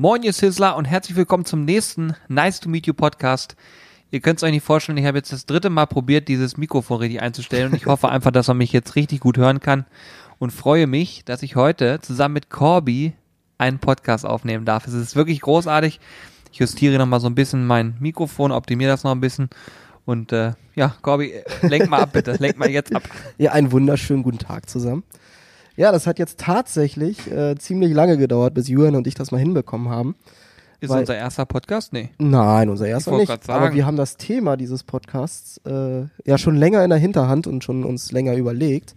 Moin, ihr Sizzler und herzlich willkommen zum nächsten Nice to Meet You Podcast. Ihr könnt es euch nicht vorstellen, ich habe jetzt das dritte Mal probiert, dieses Mikrofon richtig einzustellen und ich hoffe einfach, dass man mich jetzt richtig gut hören kann und freue mich, dass ich heute zusammen mit Corby einen Podcast aufnehmen darf. Es ist wirklich großartig. Ich justiere nochmal so ein bisschen mein Mikrofon, optimiere das noch ein bisschen und äh, ja, Corby, lenk mal ab bitte, lenk mal jetzt ab. Ja, einen wunderschönen guten Tag zusammen. Ja, das hat jetzt tatsächlich äh, ziemlich lange gedauert, bis Julian und ich das mal hinbekommen haben. Ist Weil- unser erster Podcast? Nee. Nein, unser erster nicht. Aber wir haben das Thema dieses Podcasts äh, ja schon länger in der Hinterhand und schon uns länger überlegt.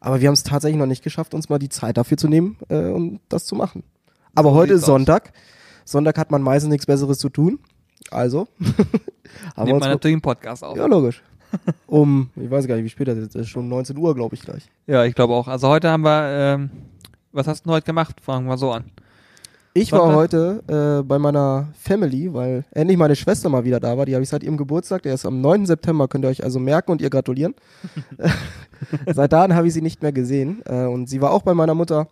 Aber wir haben es tatsächlich noch nicht geschafft, uns mal die Zeit dafür zu nehmen, äh, um das zu machen. Aber So heute ist Sonntag. Sonntag hat man meistens nichts Besseres zu tun. Also haben wir Nimmt man natürlich einen Podcast auf. ja logisch. Um, ich weiß gar nicht, wie spät das ist. Schon 19 Uhr, glaube ich gleich. Ja, ich glaube auch. Also heute haben wir, ähm, was hast du heute gemacht? Fangen wir so an. Ich war heute äh, bei meiner Family, weil endlich meine Schwester mal wieder da war. Die habe ich seit ihrem Geburtstag, der ist am 9. September, könnt ihr euch also merken und ihr gratulieren. seit dann habe ich sie nicht mehr gesehen. Äh, und sie war auch bei meiner Mutter.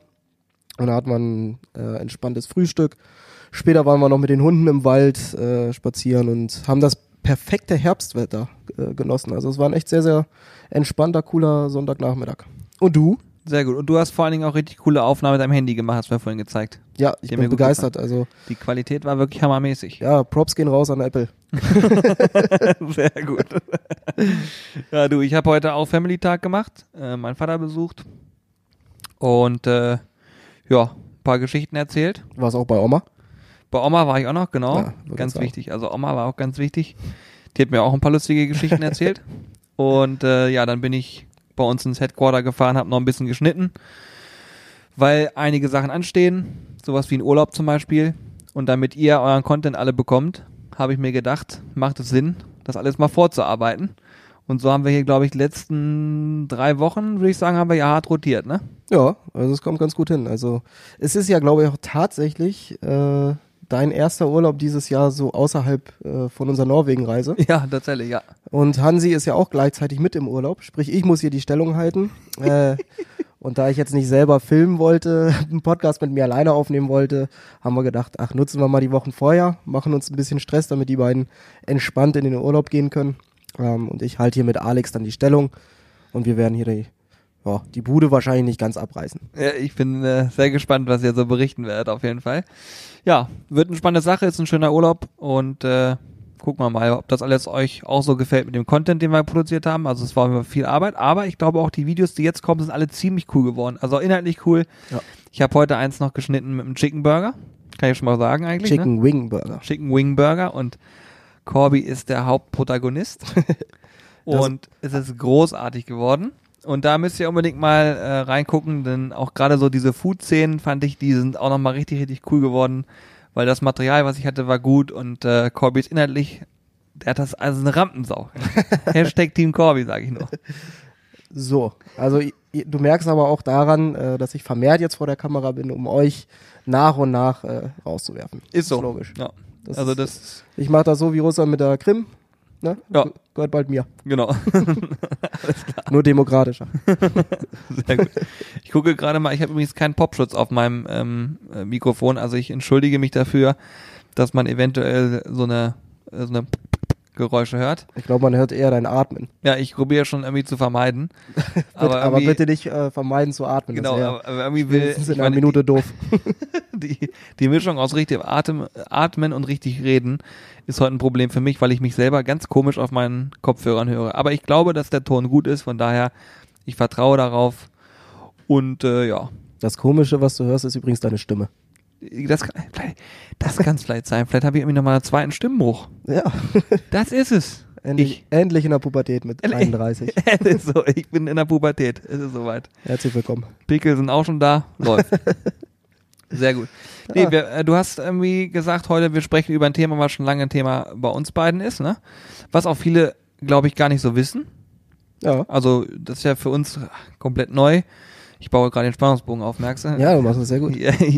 Und da wir ein äh, entspanntes Frühstück. Später waren wir noch mit den Hunden im Wald äh, spazieren und haben das perfekte Herbstwetter äh, genossen. Also es war ein echt sehr, sehr entspannter, cooler Sonntagnachmittag. Und du? Sehr gut. Und du hast vor allen Dingen auch richtig coole Aufnahmen mit deinem Handy gemacht, hast du mir vorhin gezeigt. Ja, ich Die bin begeistert. Also Die Qualität war wirklich hammermäßig. ja, Props gehen raus an Apple. Sehr gut. ja, du, ich habe heute auch Family Tag gemacht, äh, meinen Vater besucht und äh, ja, ein paar Geschichten erzählt. War es auch bei Oma? Bei Oma war ich auch noch, genau. Ja, ganz wichtig. Also Oma war auch ganz wichtig. Die hat mir auch ein paar lustige Geschichten erzählt. Und äh, ja, dann bin ich bei uns ins Headquarter gefahren, habe noch ein bisschen geschnitten, weil einige Sachen anstehen, sowas wie ein Urlaub zum Beispiel. Und damit ihr euren Content alle bekommt, habe ich mir gedacht, macht es Sinn, das alles mal vorzuarbeiten. Und so haben wir hier, glaube ich, die letzten drei Wochen, würde ich sagen, haben wir ja hart rotiert, ne? Ja, also es kommt ganz gut hin. Also es ist ja, glaube ich, auch tatsächlich äh, dein erster Urlaub dieses Jahr so außerhalb äh, von unserer Norwegen-Reise. Ja, tatsächlich, ja. Und Hansi ist ja auch gleichzeitig mit im Urlaub. Sprich, ich muss hier die Stellung halten. äh, und da ich jetzt nicht selber filmen wollte, einen Podcast mit mir alleine aufnehmen wollte, haben wir gedacht, ach, nutzen wir mal die Wochen vorher, machen uns ein bisschen Stress, damit die beiden entspannt in den Urlaub gehen können. Ähm, und ich halte hier mit Alex dann die Stellung. Und wir werden hier die, ja, die Bude wahrscheinlich nicht ganz abreißen. Ja, ich bin äh, sehr gespannt, was ihr so berichten werdet, auf jeden Fall. Ja, wird eine spannende Sache, ist ein schöner Urlaub und äh, gucken wir mal, ob das alles euch auch so gefällt mit dem Content, den wir produziert haben. Also es war immer viel Arbeit, aber ich glaube auch die Videos, die jetzt kommen, sind alle ziemlich cool geworden. Also inhaltlich cool. Ja. Ich habe heute eins noch geschnitten mit einem Chicken Burger. Kann ich schon mal sagen eigentlich. Ne? Chicken Wing Burger. Chicken Wing Burger und Corby ist der Hauptprotagonist. und es ist großartig geworden. Und da müsst ihr unbedingt mal äh, reingucken, denn auch gerade so diese Food-Szenen fand ich, die sind auch nochmal richtig, richtig cool geworden, weil das Material, was ich hatte, war gut und äh, Corby ist inhaltlich, der hat das also eine Rampensau. Hashtag Team Corby, sage ich nur. So, also du merkst aber auch daran, äh, dass ich vermehrt jetzt vor der Kamera bin, um euch nach und nach äh, rauszuwerfen. Ist so. logisch. Ja. Das also ist- das, Ich mache das so wie Russland mit der Krim. Ne? Ja. Ge- Gehört bald mir. genau. Nur demokratischer. Sehr gut. Ich gucke gerade mal, ich habe übrigens keinen Popschutz auf meinem ähm, äh, Mikrofon, also ich entschuldige mich dafür, dass man eventuell so eine, so eine Geräusche hört. Ich glaube, man hört eher dein Atmen. Ja, ich probiere schon irgendwie zu vermeiden. Aber, aber bitte nicht äh, vermeiden zu atmen. Genau, das wär aber, irgendwie will in einer Minute doof. Die, die, die Mischung aus richtig Atem, Atmen und richtig Reden ist heute ein Problem für mich, weil ich mich selber ganz komisch auf meinen Kopfhörern höre. Aber ich glaube, dass der Ton gut ist, von daher, ich vertraue darauf. Und äh, ja, Das Komische, was du hörst, ist übrigens deine Stimme. Das kann das kann es vielleicht sein. Vielleicht habe ich irgendwie nochmal einen zweiten Stimmbruch. Ja, Das ist es. endlich, endlich in der Pubertät mit Endlich. 31. Es ist so. Ich bin in der Pubertät. Es ist soweit. Herzlich willkommen. Pickel sind auch schon da. Läuft. Sehr gut. Nee, wir, äh, du hast irgendwie gesagt heute, wir sprechen über ein Thema, was schon lange ein Thema bei uns beiden ist, ne? Was auch viele, glaube ich, gar nicht so wissen. Ja. Also, das ist ja für uns komplett neu. Ich baue gerade den Spannungsbogen auf, merkst du? Ja, du machst das sehr gut.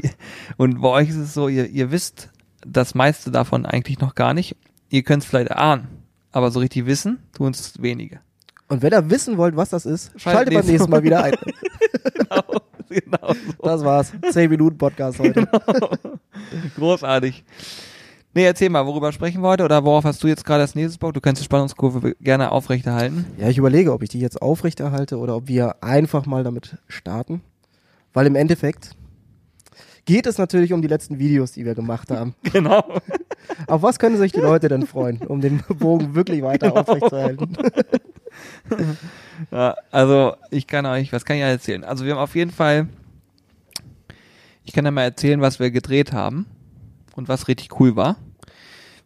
Und bei euch ist es so, ihr, ihr wisst das meiste davon eigentlich noch gar nicht. Ihr könnt es vielleicht erahnen, aber so richtig wissen tun es wenige. Und wenn ihr wissen wollt, was das ist, Schaltet schaltet beim nächsten Mal wieder ein. genau, genau so. Das war's. 10 Minuten Podcast heute. Großartig. Nee, erzähl mal, worüber sprechen wir heute oder worauf hast du jetzt gerade das nächste Bock? Du kannst die Spannungskurve gerne aufrechterhalten. Ja, ich überlege, ob ich die jetzt aufrechterhalte oder ob wir einfach mal damit starten. Weil im Endeffekt geht es natürlich um die letzten Videos, die wir gemacht haben. Genau. Auf was können sich die Leute denn freuen, um den Bogen wirklich weiter Genau. aufrechtzuerhalten? Ja, also ich kann euch, was kann ich erzählen? Also wir haben auf jeden Fall, ich kann ja mal erzählen, was wir gedreht haben und was richtig cool war.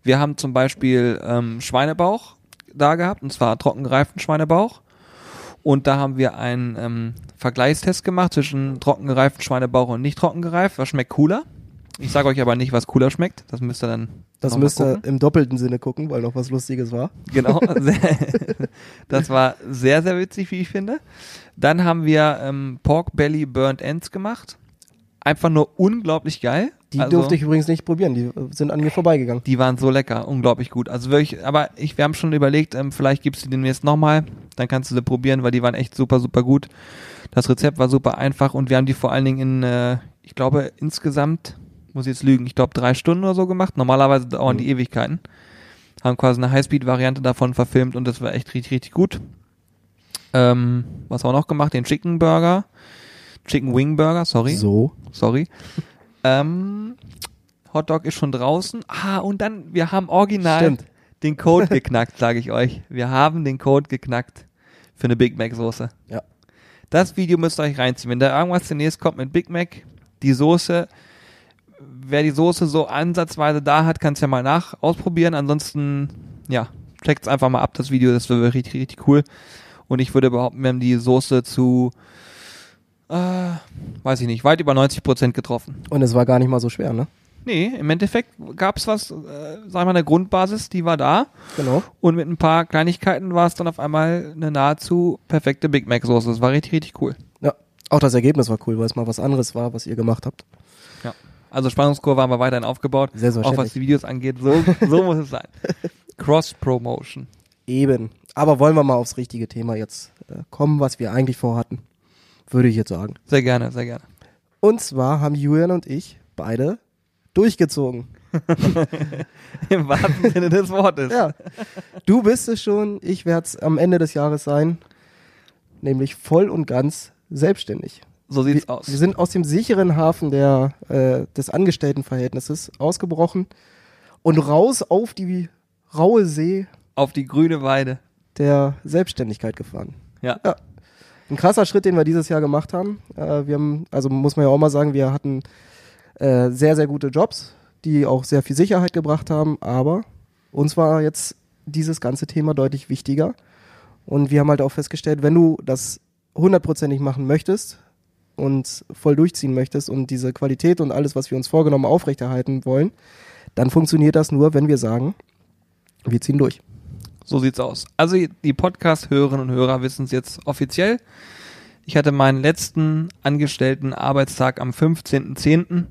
Wir haben zum Beispiel ähm, Schweinebauch da gehabt, und zwar trockengereiften Schweinebauch. Und da haben wir einen ähm, Vergleichstest gemacht zwischen trockengereiften Schweinebauch und nicht trockengereift. Was schmeckt cooler? Ich sage euch aber nicht, was cooler schmeckt. Das müsst ihr dann. Das müsst ihr im doppelten Sinne gucken, weil noch was Lustiges war. Genau. Das war sehr, sehr witzig, wie ich finde. Dann haben wir ähm, Pork Belly Burnt Ends gemacht. Einfach nur unglaublich geil. Die Also, durfte ich übrigens nicht probieren, die sind an mir vorbeigegangen. Die waren so lecker, unglaublich gut. Also wirklich, aber ich, wir haben schon überlegt, ähm, vielleicht gibt's die demnächst nochmal. Dann kannst du sie probieren, weil die waren echt super, super gut. Das Rezept war super einfach und wir haben die vor allen Dingen in, äh, ich glaube, insgesamt, muss ich jetzt lügen, ich glaube drei Stunden oder so gemacht. Normalerweise dauern die Ewigkeiten. Haben quasi eine Highspeed-Variante davon verfilmt und das war echt richtig, richtig gut. Ähm, was haben wir noch gemacht? Den Chicken Burger. Chicken Wing Burger, sorry So. sorry. ähm, Hotdog ist schon draußen. Ah, und dann, wir haben original Stimmt. den Code geknackt, sage ich euch. Wir haben den Code geknackt für eine Big Mac Soße. Ja. Das Video müsst ihr euch reinziehen. Wenn da irgendwas demnächst kommt mit Big Mac, die Soße, wer die Soße so ansatzweise da hat, kann es ja mal nach ausprobieren. Ansonsten, ja, checkt's einfach mal ab, das Video, das wäre richtig, richtig cool. Und ich würde behaupten, wir haben die Soße zu, äh, weiß ich nicht, weit über 90 Prozent getroffen. Und es war gar nicht mal so schwer, ne? Nee, im Endeffekt gab's was, äh, sagen wir mal, eine Grundbasis, die war da. Genau. Und mit ein paar Kleinigkeiten war es dann auf einmal eine nahezu perfekte Big Mac Soße. Das war richtig, richtig cool. Ja. Auch das Ergebnis war cool, weil es mal was anderes war, was ihr gemacht habt. Ja. Also Spannungskurve haben wir weiterhin aufgebaut. Auch was die Videos angeht. So, so muss es sein. Cross-Promotion. Eben. Aber wollen wir mal aufs richtige Thema jetzt äh, kommen, was wir eigentlich vorhatten. Würde ich jetzt sagen. Sehr gerne, sehr gerne. Und zwar haben Julian und ich beide durchgezogen. Im wahrsten Sinne des Wortes. Ja. Du bist es schon, ich werde es am Ende des Jahres sein. Nämlich voll und ganz selbstständig. So sieht's wir, aus. Wir sind aus dem sicheren Hafen der, äh, des Angestelltenverhältnisses ausgebrochen und raus auf die raue See Auf die grüne Weide. der Selbstständigkeit gefahren. Ja. Ja. Ein krasser Schritt, den wir dieses Jahr gemacht haben. Äh, wir haben, also muss man ja auch mal sagen, wir hatten äh, sehr, sehr gute Jobs, die auch sehr viel Sicherheit gebracht haben, aber uns war jetzt dieses ganze Thema deutlich wichtiger. Und wir haben halt auch festgestellt, wenn du das hundertprozentig machen möchtest und voll durchziehen möchtest und diese Qualität und alles, was wir uns vorgenommen aufrechterhalten wollen, dann funktioniert das nur, wenn wir sagen, wir ziehen durch. So sieht's aus. Also die Podcast-Hörerinnen und Hörer wissen es jetzt offiziell. Ich hatte meinen letzten angestellten Arbeitstag am 15.10.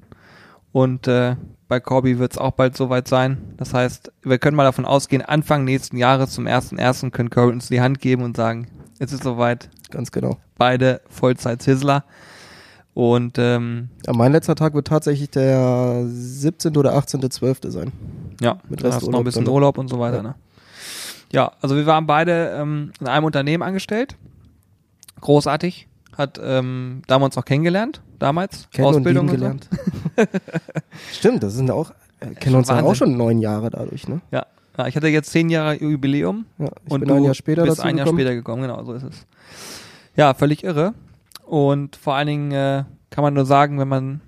und äh, bei Corby wird es auch bald soweit sein. Das heißt, wir können mal davon ausgehen, Anfang nächsten Jahres zum 1.1. können Corby uns die Hand geben und sagen, es ist soweit, Ganz genau. beide Vollzeit-Sizzler. Und ähm, Ja, mein letzter Tag wird tatsächlich der 17. oder 18.12. sein. Ja, Mit dann hast du noch ein bisschen dann. Urlaub und so weiter, Ja. ne? Ja, also wir waren beide ähm, in einem Unternehmen angestellt. Großartig. Hat, ähm, da haben wir uns auch kennengelernt, damals. Kennen Ausbildung und so. gelernt. Stimmt, das sind auch, äh, kennen uns ja auch schon neun Jahre dadurch, ne? Ja. ja, ich hatte jetzt zehn Jahre Jubiläum Ja, ich und bin ein Jahr später bist ein Jahr gekommen. später gekommen, genau, so ist es. Ja, völlig irre. Und vor allen Dingen äh, kann man nur sagen, wenn man,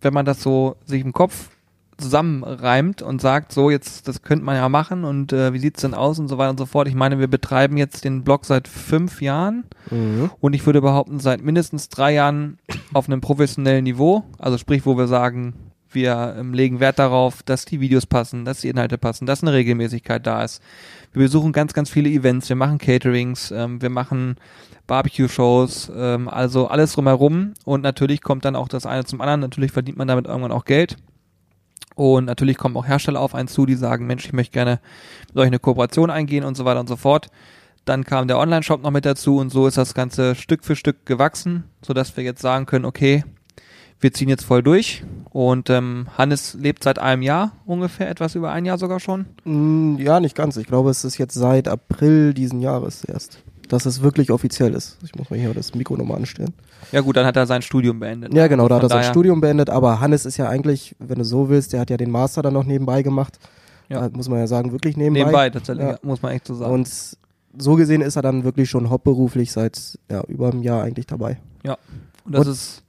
wenn man das so sich im Kopf zusammenreimt und sagt, so jetzt, das könnte man ja machen und äh, wie sieht's denn aus und so weiter und so fort. Ich meine, wir betreiben jetzt den Blog seit fünf Jahren Mhm. und ich würde behaupten, seit mindestens drei Jahren auf einem professionellen Niveau. Also sprich, wo wir sagen, wir ähm, legen Wert darauf, dass die Videos passen, dass die Inhalte passen, dass eine Regelmäßigkeit da ist. Wir besuchen ganz, ganz viele Events, wir machen Caterings, ähm, wir machen Barbecue-Shows, ähm, also alles drumherum. Und natürlich kommt dann auch das eine zum anderen. Natürlich verdient man damit irgendwann auch Geld. Und natürlich kommen auch Hersteller auf einen zu, die sagen, Mensch, ich möchte gerne mit euch eine Kooperation eingehen und so weiter und so fort. Dann kam der Online-Shop noch mit dazu und so ist das Ganze Stück für Stück gewachsen, sodass wir jetzt sagen können, okay, wir ziehen jetzt voll durch. Und ähm, Hannes lebt seit einem Jahr ungefähr, etwas über ein Jahr sogar schon. Mm, Ja, nicht ganz. Ich glaube, es ist jetzt seit April diesen Jahres erst, dass es wirklich offiziell ist. Ich muss mal hier das Mikro nochmal anstellen. Ja gut, dann hat er sein Studium beendet. Ja, genau, da hat er sein Studium beendet, aber Hannes ist ja eigentlich, wenn du so willst, der hat ja den Master dann noch nebenbei gemacht. Ja. Muss man ja sagen, wirklich nebenbei. Nebenbei, tatsächlich, Ja. ja, muss man echt so sagen. Und so gesehen ist er dann wirklich schon hauptberuflich seit ja, über einem Jahr eigentlich dabei. Und das Und- ist,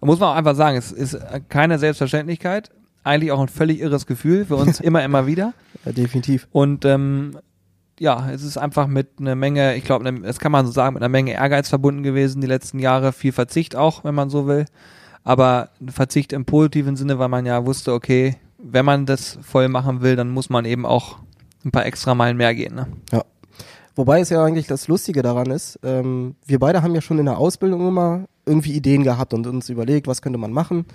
muss man auch einfach sagen, es ist keine Selbstverständlichkeit. Eigentlich auch ein völlig irres Gefühl für uns immer, immer wieder. Ja, definitiv. Und ähm, ja, es ist einfach mit einer Menge, ich glaube, das kann man so sagen, mit einer Menge Ehrgeiz verbunden gewesen die letzten Jahre. Viel Verzicht auch, wenn man so will. Aber Verzicht im positiven Sinne, weil man ja wusste, okay, wenn man das voll machen will, dann muss man eben auch ein paar extra Meilen mehr gehen. Ne? Wobei es ja eigentlich das Lustige daran ist, ähm, wir beide haben ja schon in der Ausbildung immer irgendwie Ideen gehabt und uns überlegt, was könnte man machen.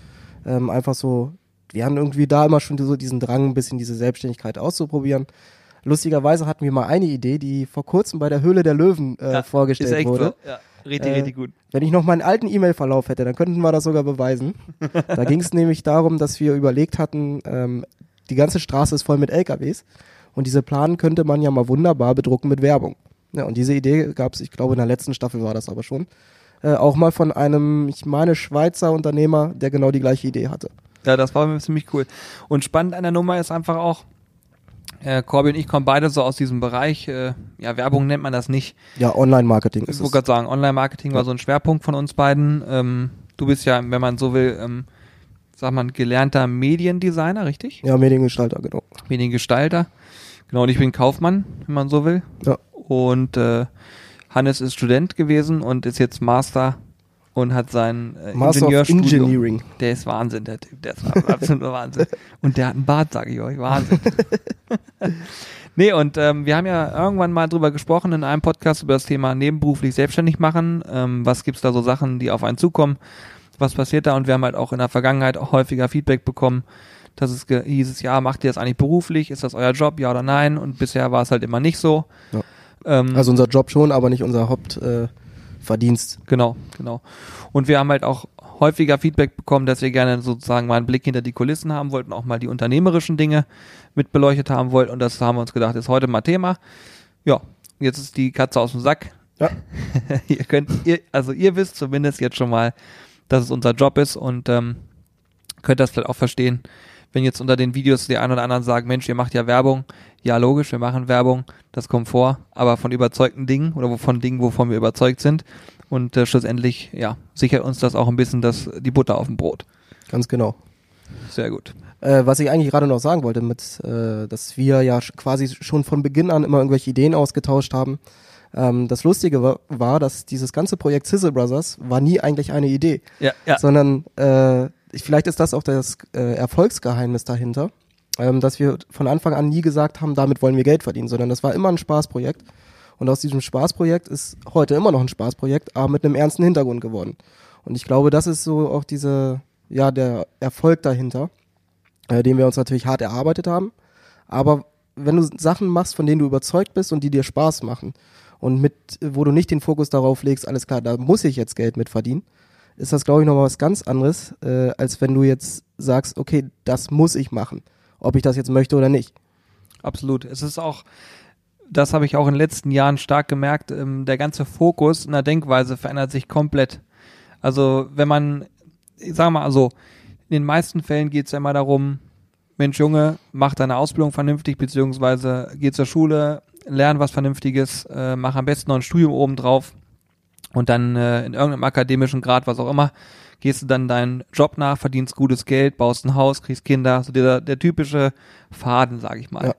Ähm, einfach so, wir haben irgendwie da immer schon so diesen Drang, ein bisschen diese Selbstständigkeit auszuprobieren. Lustigerweise hatten wir mal eine Idee, die vor kurzem bei der Höhle der Löwen äh, Ja, vorgestellt ist echt wurde. so. Ja, richtig, Äh, richtig gut. Wenn ich noch meinen alten E-Mail-Verlauf hätte, dann könnten wir das sogar beweisen. da ging es nämlich darum, dass wir überlegt hatten, ähm, die ganze Straße ist voll mit LKWs und diese Planen könnte man ja mal wunderbar bedrucken mit Werbung. Ja, und diese Idee gab es, ich glaube in der letzten Staffel war das aber schon, äh, auch mal von einem, ich meine, Schweizer Unternehmer, der genau die gleiche Idee hatte. Ja, das war ziemlich cool. Und spannend an der Nummer ist einfach auch, äh, Corby und ich kommen beide so aus diesem Bereich, äh, ja, Werbung nennt man das nicht. Ja, Online-Marketing Ich ist wollte es. gerade sagen, Online-Marketing war Ja. so ein Schwerpunkt von uns beiden. Ähm, du bist ja, wenn man so will, ähm, sag mal, gelernter Mediendesigner, richtig? Ja, Mediengestalter, genau. Mediengestalter. Genau, und ich bin Kaufmann, wenn man so will. Ja. Und äh, Hannes ist Student gewesen und ist jetzt Master und hat sein äh, Master of Ingenieurstudium. Engineering. Der ist Wahnsinn, der Typ. Der ist absoluter Wahnsinn. Und der hat einen Bart, sage ich euch. Wahnsinn. nee, und ähm, wir haben ja irgendwann mal drüber gesprochen in einem Podcast über das Thema nebenberuflich selbstständig machen. Ähm, was gibt's da so Sachen, die auf einen zukommen? Was passiert da? Und wir haben halt auch in der Vergangenheit auch häufiger Feedback bekommen, dass es hieß es, ja, macht ihr das eigentlich beruflich? Ist das euer Job? Ja oder nein? Und bisher war es halt immer nicht so. Ja. Ähm, Also unser Job schon, aber nicht unser Hauptverdienst. Äh, Verdienst. Genau, genau. Und wir haben halt auch häufiger Feedback bekommen, dass wir gerne sozusagen mal einen Blick hinter die Kulissen haben wollten, auch mal die unternehmerischen Dinge mit beleuchtet haben wollten. Und das haben wir uns gedacht, ist heute mal Thema. Ja, jetzt ist die Katze aus dem Sack. Ja. ihr könnt, ihr, also ihr wisst zumindest jetzt schon mal, dass es unser Job ist und ähm, könnt das vielleicht auch verstehen, wenn jetzt unter den Videos die einen oder anderen sagen, Mensch, ihr macht ja Werbung. Ja, logisch, wir machen Werbung, das kommt vor, aber von überzeugten Dingen oder von Dingen, wovon wir überzeugt sind. Und äh, schlussendlich, ja, sichert uns das auch ein bisschen das, die Butter auf dem Brot. Ganz genau. Sehr gut. Äh, was ich eigentlich gerade noch sagen wollte, mit, äh, dass wir ja quasi schon von Beginn an immer irgendwelche Ideen ausgetauscht haben. Ähm, das Lustige war, war, dass dieses ganze Projekt Sizzle Brothers war nie eigentlich eine Idee, Ja, ja. sondern äh, vielleicht ist das auch das äh, Erfolgsgeheimnis dahinter, ähm, dass wir von Anfang an nie gesagt haben, damit wollen wir Geld verdienen, sondern das war immer ein Spaßprojekt. Und aus diesem Spaßprojekt ist heute immer noch ein Spaßprojekt, aber mit einem ernsten Hintergrund geworden. Und ich glaube, das ist so auch diese, ja, der Erfolg dahinter, äh, den wir uns natürlich hart erarbeitet haben. Aber wenn du Sachen machst, von denen du überzeugt bist und die dir Spaß machen und mit, wo du nicht den Fokus darauf legst, alles klar, da muss ich jetzt Geld mit verdienen, ist das, glaube ich, nochmal was ganz anderes, äh, als wenn du jetzt sagst, okay, das muss ich machen, ob ich das jetzt möchte oder nicht. Absolut. Es ist auch, das habe ich auch in den letzten Jahren stark gemerkt, ähm, der ganze Fokus in der Denkweise verändert sich komplett. Also wenn man, ich sag mal, also in den meisten Fällen geht es ja immer darum, Mensch Junge, mach deine Ausbildung vernünftig, beziehungsweise geh zur Schule, lern was Vernünftiges, äh, mach am besten noch ein Studium obendrauf und dann äh, in irgendeinem akademischen Grad, was auch immer, gehst du dann deinen Job nach, verdienst gutes Geld, baust ein Haus, kriegst Kinder, so der, der typische Faden, sage ich mal. Ja.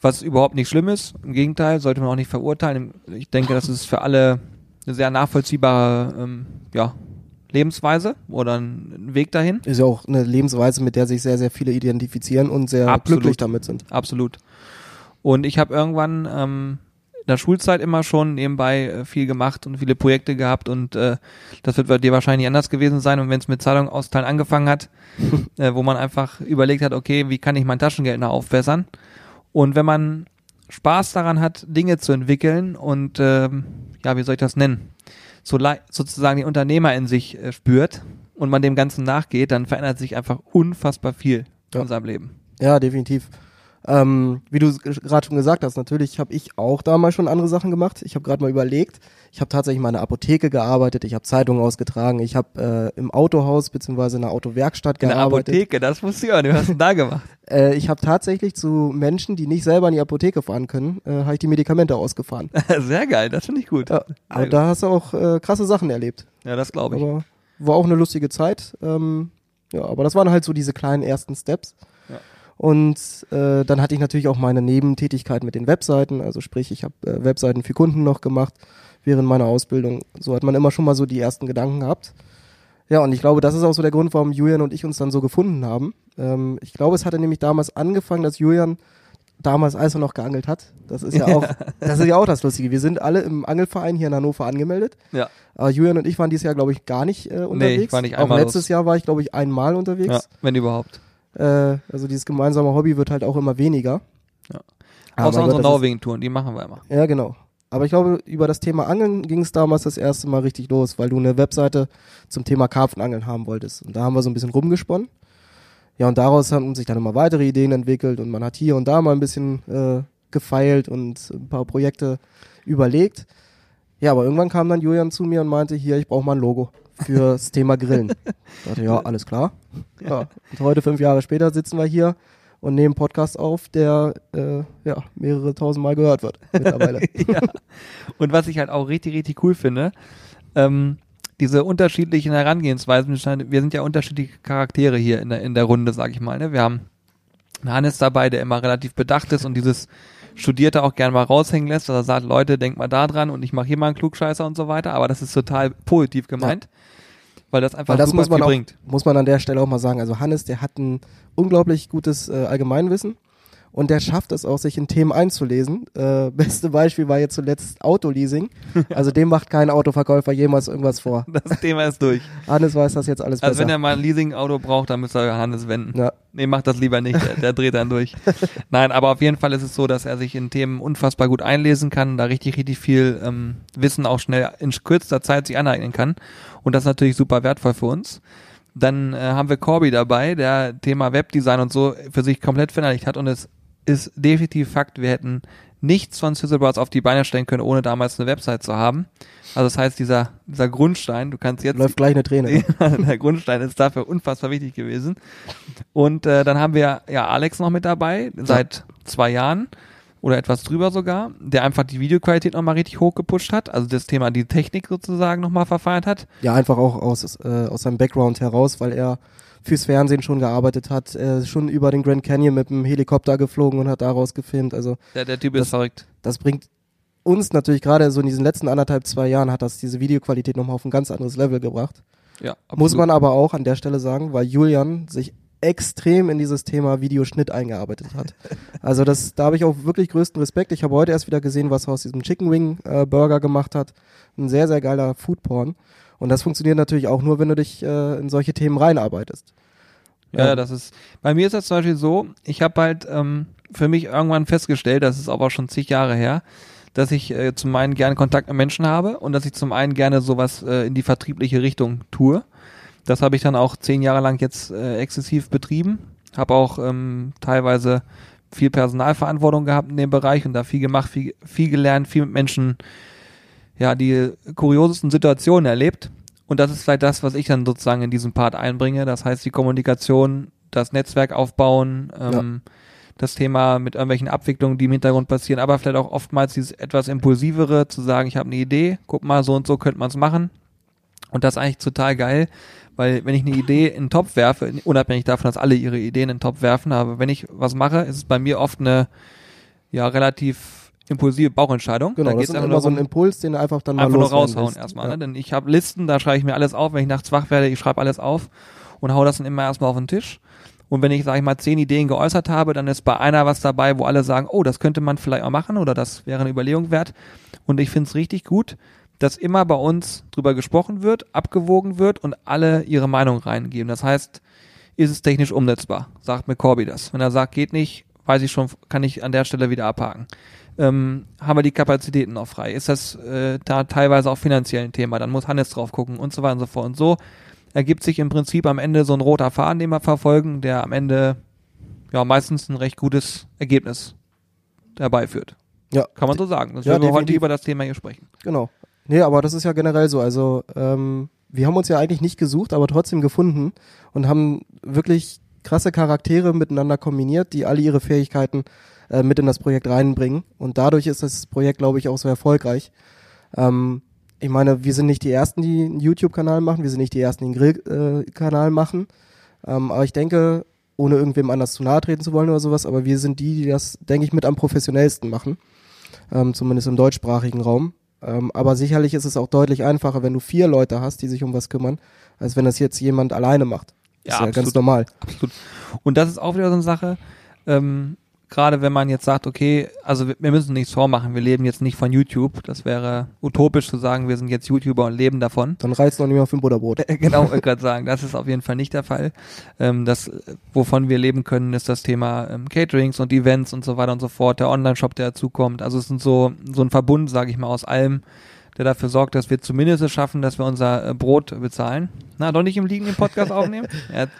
Was überhaupt nicht schlimm ist, im Gegenteil, sollte man auch nicht verurteilen. Ich denke, das ist für alle eine sehr nachvollziehbare ähm, ja, Lebensweise oder ein Weg dahin. Ist ja auch eine Lebensweise, mit der sich sehr, sehr viele identifizieren und sehr Absolut. glücklich damit sind. Absolut. Und ich habe irgendwann ähm, der Schulzeit immer schon nebenbei äh, viel gemacht und viele Projekte gehabt und äh, das wird bei dir wahrscheinlich anders gewesen sein. Und wenn es mit Zahlung austeilen angefangen hat, äh, wo man einfach überlegt hat, okay, wie kann ich mein Taschengeld noch aufbessern? Und wenn man Spaß daran hat, Dinge zu entwickeln und ähm, ja, wie soll ich das nennen? So sozusagen die Unternehmer in sich äh, spürt, und man dem Ganzen nachgeht, dann verändert sich einfach unfassbar viel Ja. in seinem Leben. Ja, definitiv. Ähm, wie du gerade schon gesagt hast, natürlich habe ich auch damals schon andere Sachen gemacht. Ich habe gerade mal überlegt. Ich habe tatsächlich mal in einer Apotheke gearbeitet, ich habe Zeitungen ausgetragen, ich habe äh, im Autohaus beziehungsweise in einer Autowerkstatt In der gearbeitet. Apotheke, das wusste ich auch nicht. Was hast du denn da gemacht? Äh, ich habe tatsächlich zu Menschen, die nicht selber in die Apotheke fahren können, äh, habe ich die Medikamente ausgefahren. Sehr geil, das finde ich gut. Ja, aber da hast du auch äh, krasse Sachen erlebt. Ja, das glaube ich. Aber war auch eine lustige Zeit. Ähm, ja, aber das waren halt so diese kleinen ersten Steps. Ja. Und äh, dann hatte ich natürlich auch meine Nebentätigkeit mit den Webseiten. Also sprich, ich habe äh, Webseiten für Kunden noch gemacht während meiner Ausbildung. So hat man immer schon mal so die ersten Gedanken gehabt. Ja, und ich glaube, das ist auch so der Grund, warum Julian und ich uns dann so gefunden haben. Ähm, ich glaube, es hatte nämlich damals angefangen, dass Julian damals, als er noch geangelt hat, das ist ja auch, das ist ja auch das Lustige. Wir sind alle im Angelverein hier in Hannover angemeldet. Ja. Aber Julian und ich waren dieses Jahr, glaube ich, gar nicht äh, unterwegs. war nicht Auch einmal letztes los. Jahr war ich, glaube ich, einmal ja, unterwegs. wenn überhaupt. Äh, also dieses gemeinsame Hobby wird halt auch immer weniger. Ja. Aber Außer unsere Norwegen-Touren, die machen wir immer. Ja, genau. Aber ich glaube, über das Thema Angeln ging es damals das erste Mal richtig los, weil du eine Webseite zum Thema Karpfenangeln haben wolltest. Und da haben wir so ein bisschen rumgesponnen. Ja, und daraus haben sich dann immer weitere Ideen entwickelt und man hat hier und da mal ein bisschen äh, gefeilt und ein paar Projekte überlegt. Ja, aber irgendwann kam dann Julian zu mir und meinte, hier, ich brauche mal ein Logo fürs Thema Grillen. Ich dachte, ja, alles klar. Ja. Und heute, fünf Jahre später, sitzen wir hier und nehmen einen Podcast auf, der äh, ja, mehrere tausend Mal gehört wird mittlerweile. ja. Und was ich halt auch richtig, richtig cool finde, ähm, diese unterschiedlichen Herangehensweisen, wir sind ja unterschiedliche Charaktere hier in der, in der Runde, sag ich mal. Ne? Wir haben einen Hannes dabei, der immer relativ bedacht ist und dieses Studierte auch gerne mal raushängen lässt, dass er sagt, Leute, denkt mal da dran und ich mache hier mal einen Klugscheißer und so weiter, aber das ist total positiv gemeint, weil das einfach Weil das super muss man auch, bringt. muss man an der Stelle auch mal sagen. Also Hannes, der hat ein unglaublich gutes äh, Allgemeinwissen und der schafft es auch, sich in Themen einzulesen. Äh, beste Beispiel war jetzt zuletzt Autoleasing. Also dem macht kein Autoverkäufer jemals irgendwas vor. Das Thema ist durch. Hannes weiß das jetzt alles Also wenn besser. er mal ein Leasing-Auto braucht, dann müsste er Hannes wenden. Ja. Nee, macht das lieber nicht, der, der dreht dann durch. Nein, aber auf jeden Fall ist es so, dass er sich in Themen unfassbar gut einlesen kann, da richtig, richtig viel ähm, Wissen auch schnell in kürzester Zeit sich aneignen kann. Und das ist natürlich super wertvoll für uns. Dann äh, haben wir Corby dabei, der Thema Webdesign und so für sich komplett verinnerlicht hat und es ist definitiv Fakt, wir hätten nichts von Sizzlebars auf die Beine stellen können, ohne damals eine Website zu haben. Also das heißt, dieser, dieser Grundstein, du kannst jetzt Läuft gleich eine Träne. ne? der Grundstein ist dafür unfassbar wichtig gewesen. Und äh, dann haben wir ja Alex noch mit dabei, seit zwei Jahren oder etwas drüber sogar, der einfach die Videoqualität nochmal richtig hochgepusht hat, also das Thema die Technik sozusagen nochmal verfeinert hat. Ja, einfach auch aus, äh, aus seinem Background heraus, weil er fürs Fernsehen schon gearbeitet hat, äh, schon über den Grand Canyon mit dem Helikopter geflogen und hat daraus gefilmt. Also Der, der Typ Das- ist verrückt. das bringt uns natürlich gerade so in diesen letzten anderthalb, zwei Jahren hat das diese Videoqualität nochmal auf ein ganz anderes Level gebracht. Ja, Muss man aber auch an der Stelle sagen, weil Julian sich extrem in dieses Thema Videoschnitt eingearbeitet hat. Also das, da habe ich auch wirklich größten Respekt. Ich habe heute erst wieder gesehen, was er aus diesem Chicken Wing äh, Burger gemacht hat. Ein sehr, sehr geiler Foodporn. Und das funktioniert natürlich auch nur, wenn du dich äh, in solche Themen reinarbeitest. Ja, Ja. das ist. Bei mir ist das zum Beispiel so, ich habe halt ähm, für mich irgendwann festgestellt, das ist aber schon zig Jahre her, dass ich äh, zum einen gerne Kontakt mit Menschen habe und dass ich zum einen gerne sowas äh, in die vertriebliche Richtung tue. Das habe ich dann auch zehn Jahre lang jetzt äh, exzessiv betrieben. Habe auch ähm, teilweise viel Personalverantwortung gehabt in dem Bereich und da viel gemacht, viel, viel gelernt, viel mit Menschen, ja, die kuriosesten Situationen erlebt. Und das ist vielleicht das, was ich dann sozusagen in diesem Part einbringe. Das heißt, die Kommunikation, das Netzwerk aufbauen, ähm, das Thema mit irgendwelchen Abwicklungen, die im Hintergrund passieren, aber vielleicht auch oftmals dieses etwas impulsivere, zu sagen, ich habe eine Idee, guck mal, so und so könnte man es machen. Und das ist eigentlich total geil, weil wenn ich eine Idee in den Topf werfe, unabhängig davon, dass alle ihre Ideen in den Topf werfen, aber wenn ich was mache, ist es bei mir oft eine ja relativ impulsive Bauchentscheidung. Genau, da das ist einfach immer so ein darum, Impuls, den du einfach dann mal einfach nur raushauen erstmal. Ja. Ne? Denn ich habe Listen, da schreibe ich mir alles auf. Wenn ich nachts wach werde, ich schreibe alles auf und hau das dann immer erstmal auf den Tisch. Und wenn ich, sage ich mal, zehn Ideen geäußert habe, dann ist bei einer was dabei, wo alle sagen, oh, das könnte man vielleicht auch machen oder das wäre eine Überlegung wert. Und ich finde es richtig gut, dass immer bei uns drüber gesprochen wird, abgewogen wird und alle ihre Meinung reingeben. Das heißt, ist es technisch umsetzbar? Sagt mir Corby das. Wenn er sagt, geht nicht, weiß ich schon, kann ich an der Stelle wieder abhaken. Ähm, haben wir die Kapazitäten noch frei? Ist das äh, da teilweise auch finanziell ein Thema? Dann muss Hannes drauf gucken und so weiter und so fort. Und so ergibt sich im Prinzip am Ende so ein roter Faden, den wir verfolgen, der am Ende ja meistens ein recht gutes Ergebnis herbeiführt. Ja. Kann man so sagen. Das Ja, wir heute über das Thema hier sprechen. Genau. Nee, aber das ist ja generell so. Also, ähm, wir haben uns ja eigentlich nicht gesucht, aber trotzdem gefunden und haben wirklich krasse Charaktere miteinander kombiniert, die alle ihre Fähigkeiten äh, mit in das Projekt reinbringen. Und dadurch ist das Projekt, glaube ich, auch so erfolgreich. Ähm, ich meine, wir sind nicht die Ersten, die einen YouTube-Kanal machen, wir sind nicht die Ersten, die einen Grill-Kanal machen. Ähm, aber ich denke, ohne irgendwem anders zu nahe treten zu wollen oder sowas, aber wir sind die, die das, denke ich, mit am professionellsten machen. Ähm, zumindest im deutschsprachigen Raum. Ähm, aber sicherlich ist es auch deutlich einfacher, wenn du vier Leute hast, die sich um was kümmern, als wenn das jetzt jemand alleine macht. Ja, ist ja absolut. ganz normal. Absolut. Und das ist auch wieder so eine Sache, ähm, gerade wenn man jetzt sagt, okay, also wir, müssen nichts vormachen, wir leben jetzt nicht von YouTube. Das wäre utopisch zu sagen, wir sind jetzt YouTuber und leben davon. Dann reizt noch nicht mehr für ein Butterbrot. Genau, wollte gerade sagen, das ist auf jeden Fall nicht der Fall. Ähm, das, wovon wir leben können, ist das Thema ähm, Caterings und Events und so weiter und so fort, der Online-Shop, der dazukommt. Also es sind so, so ein Verbund, sage ich mal, aus allem, der dafür sorgt, dass wir zumindest es schaffen, dass wir unser äh, Brot bezahlen. Na, doch nicht im Liegen den Podcast aufnehmen? Er hat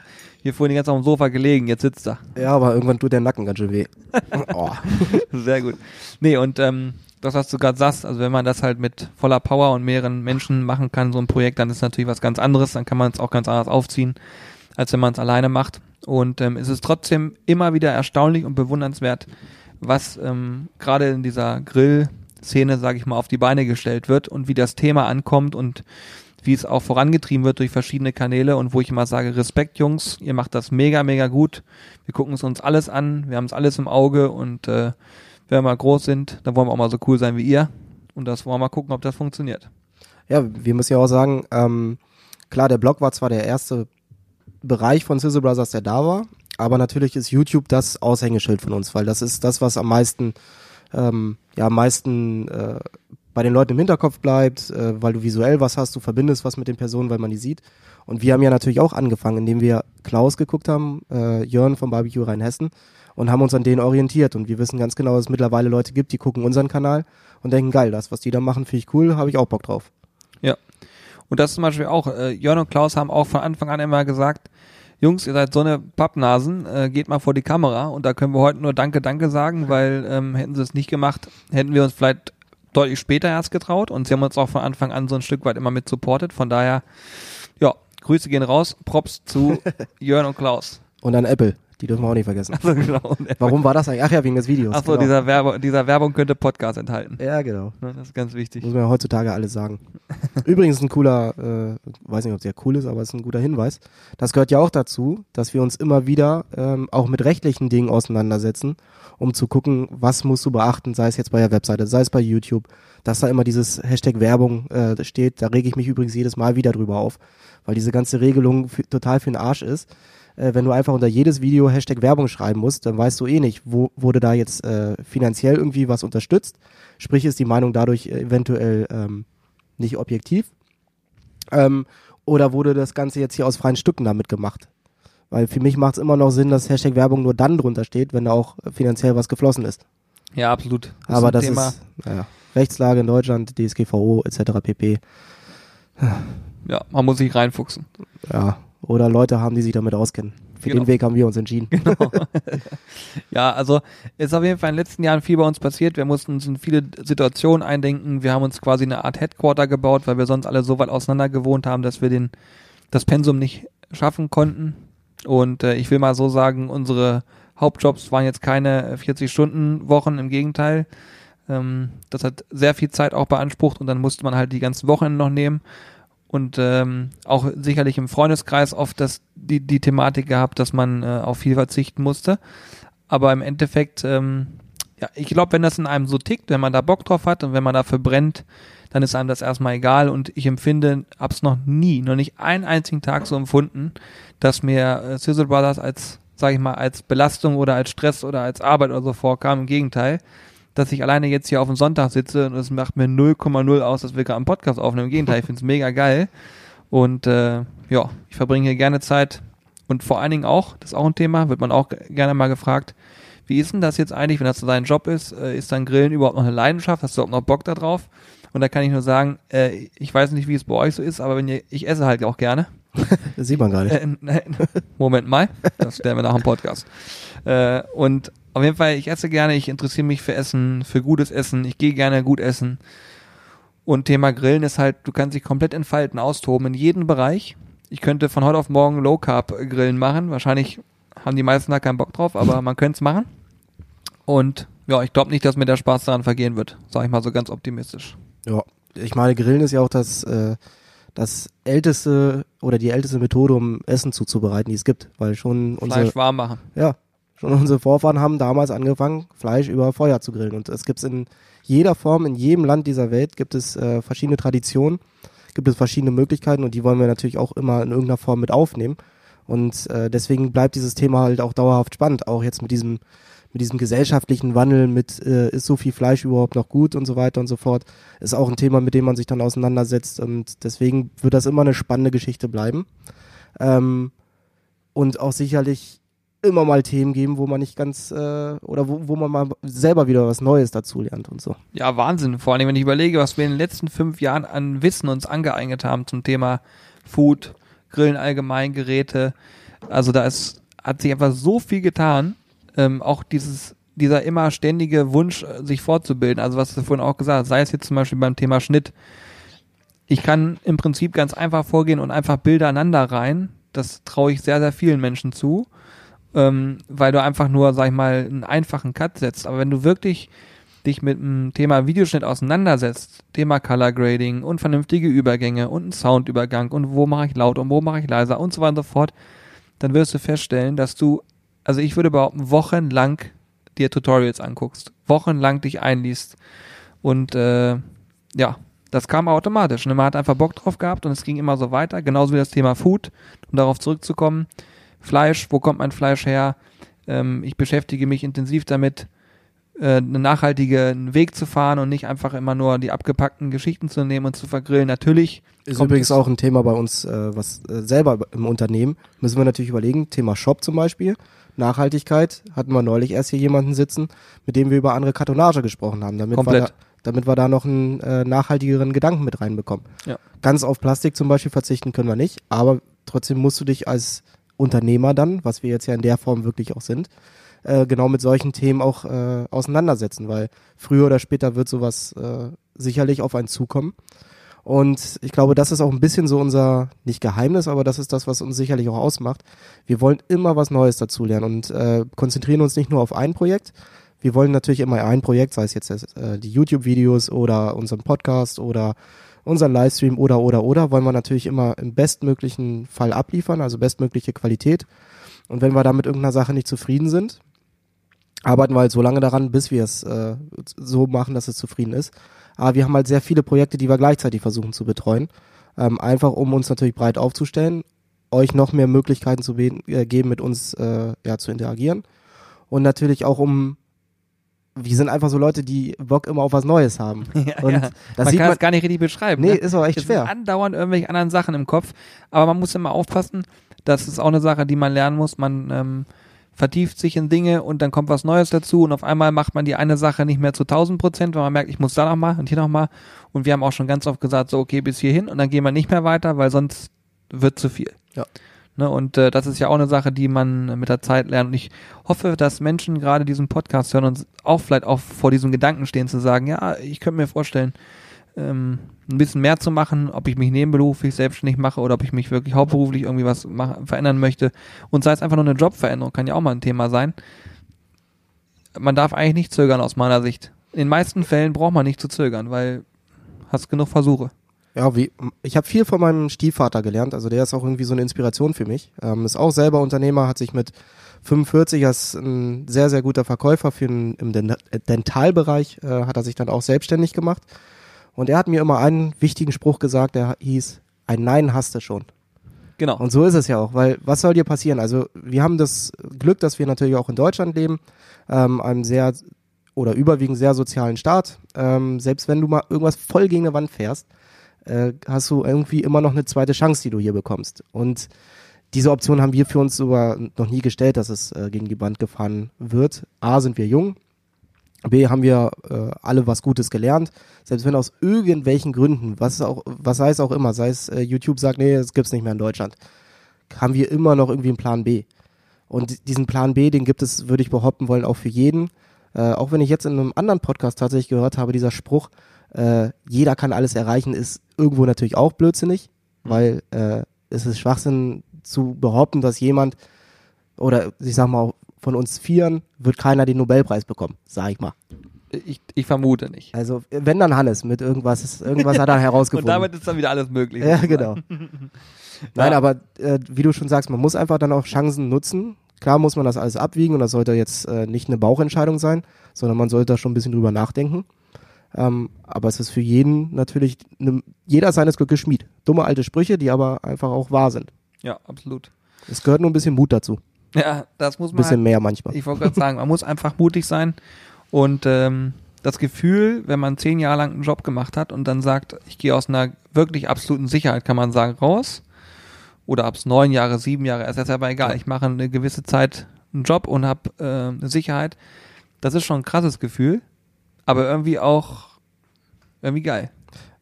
hier vorhin die ganze Zeit auf dem Sofa gelegen, jetzt sitzt er. Ja, aber irgendwann tut der Nacken ganz schön weh. oh. Sehr gut. Nee, und ähm, das, was du gerade sagst, also wenn man das halt mit voller Power und mehreren Menschen machen kann, so ein Projekt, dann ist natürlich was ganz anderes, dann kann man es auch ganz anders aufziehen, als wenn man es alleine macht. Und ähm, es ist trotzdem immer wieder erstaunlich und bewundernswert, was ähm, gerade in dieser Grill-Szene, sage ich mal, auf die Beine gestellt wird und wie das Thema ankommt und wie es auch vorangetrieben wird durch verschiedene Kanäle und wo ich immer sage, Respekt Jungs, ihr macht das mega, mega gut. Wir gucken es uns alles an, wir haben es alles im Auge und äh, wenn wir mal groß sind, dann wollen wir auch mal so cool sein wie ihr. Und das wollen wir mal gucken, ob das funktioniert. Ja, wir müssen ja auch sagen, ähm, klar, der Blog war zwar der erste Bereich von Sizzle Brothers, der da war, aber natürlich ist YouTube das Aushängeschild von uns, weil das ist das, was am meisten, ähm, ja, am meisten äh, bei den Leuten im Hinterkopf bleibt, äh, weil du visuell was hast, du verbindest was mit den Personen, weil man die sieht. Und wir haben ja natürlich auch angefangen, indem wir Klaus geguckt haben, äh, Jörn vom Barbecue Rheinhessen und haben uns an denen orientiert. Und wir wissen ganz genau, dass es mittlerweile Leute gibt, die gucken unseren Kanal und denken, geil, das, was die da machen, finde ich cool, habe ich auch Bock drauf. Ja. Und das zum Beispiel auch, äh, Jörn und Klaus haben auch von Anfang an immer gesagt, Jungs, ihr seid so eine Pappnasen, äh, geht mal vor die Kamera und da können wir heute nur Danke, Danke sagen, weil ähm, hätten sie es nicht gemacht, hätten wir uns vielleicht deutlich später erst getraut und sie haben uns auch von Anfang an so ein Stück weit immer mit supportet. Von daher, ja, Grüße gehen raus, Props zu Jörn und Klaus. Und an Apple, die dürfen wir auch nicht vergessen. Also genau. Warum war das eigentlich? Ach ja, wegen des Videos. Achso, genau. dieser, Werbe, dieser Werbung könnte Podcast enthalten. Ja, genau. Ne, Das ist ganz wichtig. Muss man ja heutzutage alles sagen. Übrigens ein cooler, äh, weiß nicht, ob der cool ist, aber es ist ein guter Hinweis. Das gehört ja auch dazu, dass wir uns immer wieder ähm, auch mit rechtlichen Dingen auseinandersetzen, um zu gucken, was musst du beachten, sei es jetzt bei der Webseite, sei es bei YouTube, dass da immer dieses Hashtag Werbung äh, steht. Da rege ich mich übrigens jedes Mal wieder drüber auf, weil diese ganze Regelung total für den Arsch ist. Äh, wenn du einfach unter jedes Video Hashtag Werbung schreiben musst, dann weißt du eh nicht, wo wurde da jetzt äh, finanziell irgendwie was unterstützt. Sprich, ist die Meinung dadurch eventuell ähm, nicht objektiv. Ähm, oder wurde das Ganze jetzt hier aus freien Stücken damit gemacht? Weil für mich macht es immer noch Sinn, dass Hashtag Werbung nur dann drunter steht, wenn da auch finanziell was geflossen ist. Ja, absolut. Das Aber ein das Thema, ist naja, Rechtslage in Deutschland, DSGVO etc. pp. ja, man muss sich reinfuchsen. Ja. Oder Leute haben, die sich damit auskennen. Für Genau. den Weg haben wir uns entschieden. Ja, also ist auf jeden Fall in den letzten Jahren viel bei uns passiert. Wir mussten uns in viele Situationen eindenken. Wir haben uns quasi eine Art Headquarter gebaut, weil wir sonst alle so weit auseinander gewohnt haben, dass wir den das Pensum nicht schaffen konnten. Und äh, ich will mal so sagen, unsere Hauptjobs waren jetzt keine 40-Stunden-Wochen, im Gegenteil. Ähm, das hat sehr viel Zeit auch beansprucht und dann musste man halt die ganzen Wochenenden noch nehmen. Und ähm, auch sicherlich im Freundeskreis oft das, die, die Thematik gehabt, dass man äh, auf viel verzichten musste. Aber im Endeffekt, ähm, ja, ich glaube, wenn das in einem so tickt, wenn man da Bock drauf hat und wenn man dafür brennt, dann ist einem das erstmal egal. Und ich empfinde, hab's noch nie, noch nicht einen einzigen Tag so empfunden, dass mir äh, Sizzle Brothers als, sag ich mal, als Belastung oder als Stress oder als Arbeit oder so vorkam. Im Gegenteil, dass ich alleine jetzt hier auf dem Sonntag sitze und es macht mir 0,0 aus, dass wir gerade einen Podcast aufnehmen. Im Gegenteil, ich finde es mega geil. Und äh, ja, ich verbringe hier gerne Zeit. Und vor allen Dingen auch, das ist auch ein Thema, wird man auch gerne mal gefragt, wie ist denn das jetzt eigentlich, wenn das so dein Job ist? Äh, ist dein Grillen überhaupt noch eine Leidenschaft? Hast du überhaupt noch Bock da drauf? Und da kann ich nur sagen, äh, ich weiß nicht, wie es bei euch so ist, aber wenn ihr, ich esse halt auch gerne. Das sieht man gar nicht. Äh, Moment mal, das stellen wir nach dem Podcast. Äh, und auf jeden Fall, ich esse gerne, ich interessiere mich für Essen, für gutes Essen, ich gehe gerne gut essen. Und Thema Grillen ist halt, du kannst dich komplett entfalten, austoben in jedem Bereich. Ich könnte von heute auf morgen Low Carb Grillen machen. Wahrscheinlich haben die meisten da keinen Bock drauf, aber man könnte es machen. Und ja, ich glaube nicht, dass mir der Spaß daran vergehen wird, sage ich mal so ganz optimistisch. Ja, ich meine, Grillen ist ja auch das, äh, das älteste oder die älteste Methode, um Essen zuzubereiten, die es gibt, weil schon unsere, Fleisch warm machen. ja, schon unsere Vorfahren haben damals angefangen, Fleisch über Feuer zu grillen. Und es gibt in jeder Form, in jedem Land dieser Welt gibt es äh, verschiedene Traditionen, gibt es verschiedene Möglichkeiten und die wollen wir natürlich auch immer in irgendeiner Form mit aufnehmen. Und äh, deswegen bleibt dieses Thema halt auch dauerhaft spannend, auch jetzt mit diesem mit diesem gesellschaftlichen Wandel, mit äh, ist so viel Fleisch überhaupt noch gut und so weiter und so fort, ist auch ein Thema, mit dem man sich dann auseinandersetzt. Und deswegen wird das immer eine spannende Geschichte bleiben. Ähm, und auch sicherlich immer mal Themen geben, wo man nicht ganz äh, oder wo, wo man mal selber wieder was Neues dazu lernt und so. Ja, Wahnsinn. Vor allem, wenn ich überlege, was wir in den letzten fünf Jahren an Wissen uns angeeignet haben zum Thema Food, Grillen allgemein, Geräte. Also da ist, hat sich einfach so viel getan. Ähm, auch dieses, dieser immer ständige Wunsch, sich fortzubilden. Also was du vorhin auch gesagt hast, sei es jetzt zum Beispiel beim Thema Schnitt. Ich kann im Prinzip ganz einfach vorgehen und einfach Bilder aneinander rein. Das traue ich sehr, sehr vielen Menschen zu. Ähm, weil du einfach nur, sag ich mal, einen einfachen Cut setzt. Aber wenn du wirklich dich mit dem Thema Videoschnitt auseinandersetzt, Thema Color Grading und vernünftige Übergänge und einen Soundübergang und wo mache ich laut und wo mache ich leiser und so weiter und so fort, dann wirst du feststellen, dass du, also ich würde behaupten, wochenlang dir Tutorials anguckst, wochenlang dich einliest und äh, ja, das kam automatisch. Ne? Man hat einfach Bock drauf gehabt und es ging immer so weiter, genauso wie das Thema Food, um darauf zurückzukommen. Fleisch, wo kommt mein Fleisch her? Ähm, ich beschäftige mich intensiv damit, äh, einen nachhaltigen Weg zu fahren und nicht einfach immer nur die abgepackten Geschichten zu nehmen und zu vergrillen. Natürlich Ist übrigens auch ein Thema bei uns, äh, was äh, selber im Unternehmen, müssen wir natürlich überlegen, Thema Shop zum Beispiel, Nachhaltigkeit, hatten wir neulich erst hier jemanden sitzen, mit dem wir über andere Kartonage gesprochen haben, damit, wir da, damit wir da noch einen äh, nachhaltigeren Gedanken mit reinbekommen. Ja. Ganz auf Plastik zum Beispiel verzichten können wir nicht, aber trotzdem musst du dich als Unternehmer dann, was wir jetzt ja in der Form wirklich auch sind, äh, genau mit solchen Themen auch äh, auseinandersetzen, weil früher oder später wird sowas äh, sicherlich auf einen zukommen. Und ich glaube, das ist auch ein bisschen so unser, nicht Geheimnis, aber das ist das, was uns sicherlich auch ausmacht. Wir wollen immer was Neues dazulernen und äh, konzentrieren uns nicht nur auf ein Projekt. Wir wollen natürlich immer ein Projekt, sei es jetzt äh, die YouTube-Videos oder unseren Podcast oder unseren Livestream oder, oder, oder, wollen wir natürlich immer im bestmöglichen Fall abliefern, also bestmögliche Qualität. Und wenn wir da mit irgendeiner Sache nicht zufrieden sind, arbeiten wir halt so lange daran, bis wir es äh, so machen, dass es zufrieden ist. Aber wir haben halt sehr viele Projekte, die wir gleichzeitig versuchen zu betreuen. Ähm, einfach um uns natürlich breit aufzustellen, euch noch mehr Möglichkeiten zu äh, geben, mit uns äh, ja, zu interagieren. Und natürlich auch um, wir sind einfach so Leute, die Bock immer auf was Neues haben. Ja, Und ja. das man sieht kann man, es gar nicht richtig beschreiben. nee, ne? ist auch echt Es schwer. andauernd irgendwelche anderen Sachen im Kopf. Aber man muss immer aufpassen. Das ist auch eine Sache, die man lernen muss. Man ähm, vertieft sich in Dinge und dann kommt was Neues dazu und auf einmal macht man die eine Sache nicht mehr zu 1000 Prozent, weil man merkt, ich muss da noch mal und hier noch mal. Und wir haben auch schon ganz oft gesagt, so okay, bis hierhin und dann gehen wir nicht mehr weiter, weil sonst wird zu viel. Ja. Ne, und äh, das ist ja auch eine Sache, die man mit der Zeit lernt. Und ich hoffe, dass Menschen gerade diesen Podcast hören und auch vielleicht auch vor diesem Gedanken stehen zu sagen, ja, ich könnte mir vorstellen, ähm, ein bisschen mehr zu machen, ob ich mich nebenberuflich selbstständig mache oder ob ich mich wirklich hauptberuflich irgendwie was mach, verändern möchte. Und sei es einfach nur eine Jobveränderung, kann ja auch mal ein Thema sein. Man darf eigentlich nicht zögern aus meiner Sicht. In den meisten Fällen braucht man nicht zu zögern, weil hast genug Versuche. Ja, wie, ich habe viel von meinem Stiefvater gelernt, also der ist auch irgendwie so eine Inspiration für mich. Ähm, ist auch selber Unternehmer, hat sich mit 45 als ein sehr, sehr guter Verkäufer für einen, im Den Dentalbereich, äh, hat er sich dann auch selbstständig gemacht. Und er hat mir immer einen wichtigen Spruch gesagt, der hieß, ein Nein hast du schon. Genau. Und so ist es ja auch, weil was soll dir passieren? Also wir haben das Glück, dass wir natürlich auch in Deutschland leben, ähm, einem sehr oder überwiegend sehr sozialen Staat. Ähm, selbst wenn du mal irgendwas voll gegen eine Wand fährst, äh, hast du irgendwie immer noch eine zweite Chance, die du hier bekommst. Und diese Option haben wir für uns sogar noch nie gestellt, dass es äh, gegen die Wand gefahren wird. A, sind wir jung. B haben wir äh, alle was Gutes gelernt, selbst wenn aus irgendwelchen Gründen, was auch, was sei es auch immer, sei es äh, YouTube sagt, nee, das gibt's nicht mehr in Deutschland, haben wir immer noch irgendwie einen Plan B. Und diesen Plan B, den gibt es, würde ich behaupten wollen, auch für jeden. Äh, auch wenn ich jetzt in einem anderen Podcast tatsächlich gehört habe, dieser Spruch, äh, jeder kann alles erreichen, ist irgendwo natürlich auch blödsinnig, mhm. weil äh, es ist Schwachsinn zu behaupten, dass jemand oder ich sag mal von uns Vieren wird keiner den Nobelpreis bekommen, sag ich mal. Ich, ich vermute nicht. Also wenn dann Hannes mit irgendwas, irgendwas hat er herausgefunden. Und damit ist dann wieder alles möglich. Ja, genau. Nein, ja. aber äh, wie du schon sagst, man muss einfach dann auch Chancen nutzen. Klar muss man das alles abwiegen und das sollte jetzt äh, nicht eine Bauchentscheidung sein, sondern man sollte da schon ein bisschen drüber nachdenken. Ähm, aber es ist für jeden natürlich, ne, jeder seines Glückes Schmied. Dumme alte Sprüche, die aber einfach auch wahr sind. Ja, absolut. Es gehört nur ein bisschen Mut dazu. Ja, das muss man. Ein bisschen halt, mehr manchmal. Ich wollte gerade sagen, man muss einfach mutig sein und ähm, das Gefühl, wenn man zehn Jahre lang einen Job gemacht hat und dann sagt, ich gehe aus einer wirklich absoluten Sicherheit, kann man sagen, raus. Oder ab neun Jahre, sieben Jahre, ist das aber egal. Ich mache eine gewisse Zeit einen Job und habe äh, eine Sicherheit. Das ist schon ein krasses Gefühl, aber irgendwie auch irgendwie geil.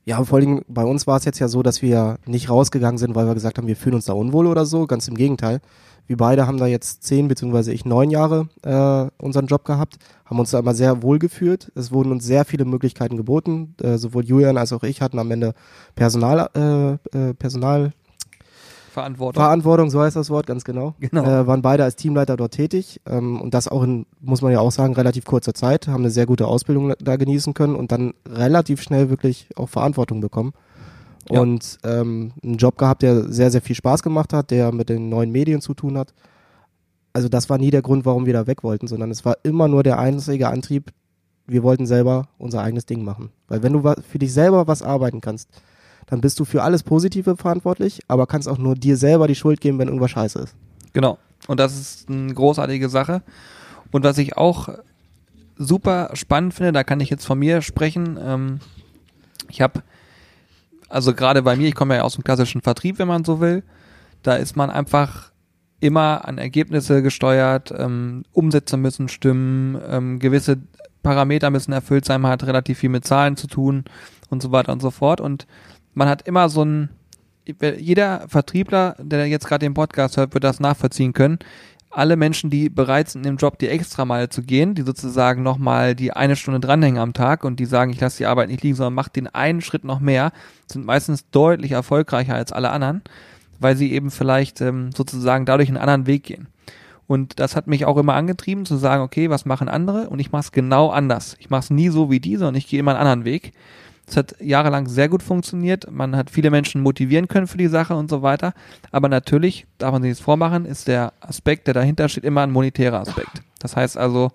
Ja, vor allem bei uns war es jetzt ja so, dass wir nicht rausgegangen sind, weil wir gesagt haben, wir fühlen uns da unwohl oder so. Ganz im Gegenteil. Wir beide haben da jetzt zehn beziehungsweise ich neun Jahre äh, unseren Job gehabt, haben uns da immer sehr wohl gefühlt. Es wurden uns sehr viele Möglichkeiten geboten. Äh, sowohl Julian als auch ich hatten am Ende Personal, äh, äh, Personal Verantwortung. Verantwortung, so heißt das Wort, ganz genau. genau. Äh, waren beide als Teamleiter dort tätig ähm, und das auch in, muss man ja auch sagen, relativ kurzer Zeit, haben eine sehr gute Ausbildung da genießen können und dann relativ schnell wirklich auch Verantwortung bekommen. Ja. Und ähm, einen Job gehabt, der sehr, sehr viel Spaß gemacht hat, der mit den neuen Medien zu tun hat. Also das war nie der Grund, warum wir da weg wollten, sondern es war immer nur der einzige Antrieb, wir wollten selber unser eigenes Ding machen. Weil wenn du für dich selber was arbeiten kannst, dann bist du für alles Positive verantwortlich, aber kannst auch nur dir selber die Schuld geben, wenn irgendwas scheiße ist. Genau. Und das ist eine großartige Sache. Und was ich auch super spannend finde, da kann ich jetzt von mir sprechen. Ähm, ich habe also gerade bei mir, ich komme ja aus dem klassischen Vertrieb, wenn man so will, da ist man einfach immer an Ergebnisse gesteuert, ähm, Umsätze müssen stimmen, ähm, gewisse Parameter müssen erfüllt sein, man hat relativ viel mit Zahlen zu tun und so weiter und so fort. Und man hat immer so ein, jeder Vertriebler, der jetzt gerade den Podcast hört, wird das nachvollziehen können alle Menschen, die bereit sind, im Job die Extrameile zu gehen, die sozusagen nochmal die eine Stunde dranhängen am Tag und die sagen, ich lasse die Arbeit nicht liegen, sondern mach den einen Schritt noch mehr, sind meistens deutlich erfolgreicher als alle anderen, weil sie eben vielleicht ähm, sozusagen dadurch einen anderen Weg gehen. Und das hat mich auch immer angetrieben zu sagen, okay, was machen andere? Und ich mache es genau anders. Ich mache es nie so wie die, sondern ich gehe immer einen anderen Weg. Es hat jahrelang sehr gut funktioniert. Man hat viele Menschen motivieren können für die Sache und so weiter. Aber natürlich, darf man sich das vormachen, ist der Aspekt, der dahinter steht, immer ein monetärer Aspekt. Das heißt also,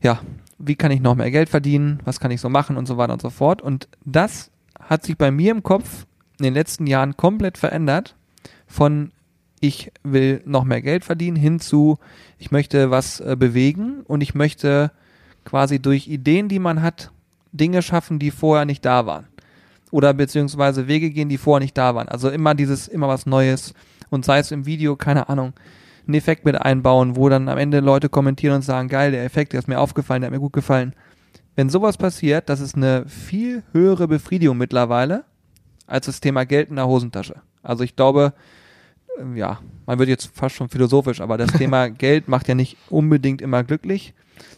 ja, wie kann ich noch mehr Geld verdienen? Was kann ich so machen und so weiter und so fort. Und das hat sich bei mir im Kopf in den letzten Jahren komplett verändert von ich will noch mehr Geld verdienen hin zu ich möchte was äh, bewegen und ich möchte quasi durch Ideen, die man hat, Dinge schaffen, die vorher nicht da waren. Oder beziehungsweise Wege gehen, die vorher nicht da waren. Also immer dieses, immer was Neues. Und sei es im Video, keine Ahnung, einen Effekt mit einbauen, wo dann am Ende Leute kommentieren und sagen, geil, der Effekt, der ist mir aufgefallen, der hat mir gut gefallen. Wenn sowas passiert, das ist eine viel höhere Befriedigung mittlerweile als das Thema Geld in der Hosentasche. Also ich glaube, ähm, ja, man wird jetzt fast schon philosophisch, aber das Thema Geld macht ja nicht unbedingt immer glücklich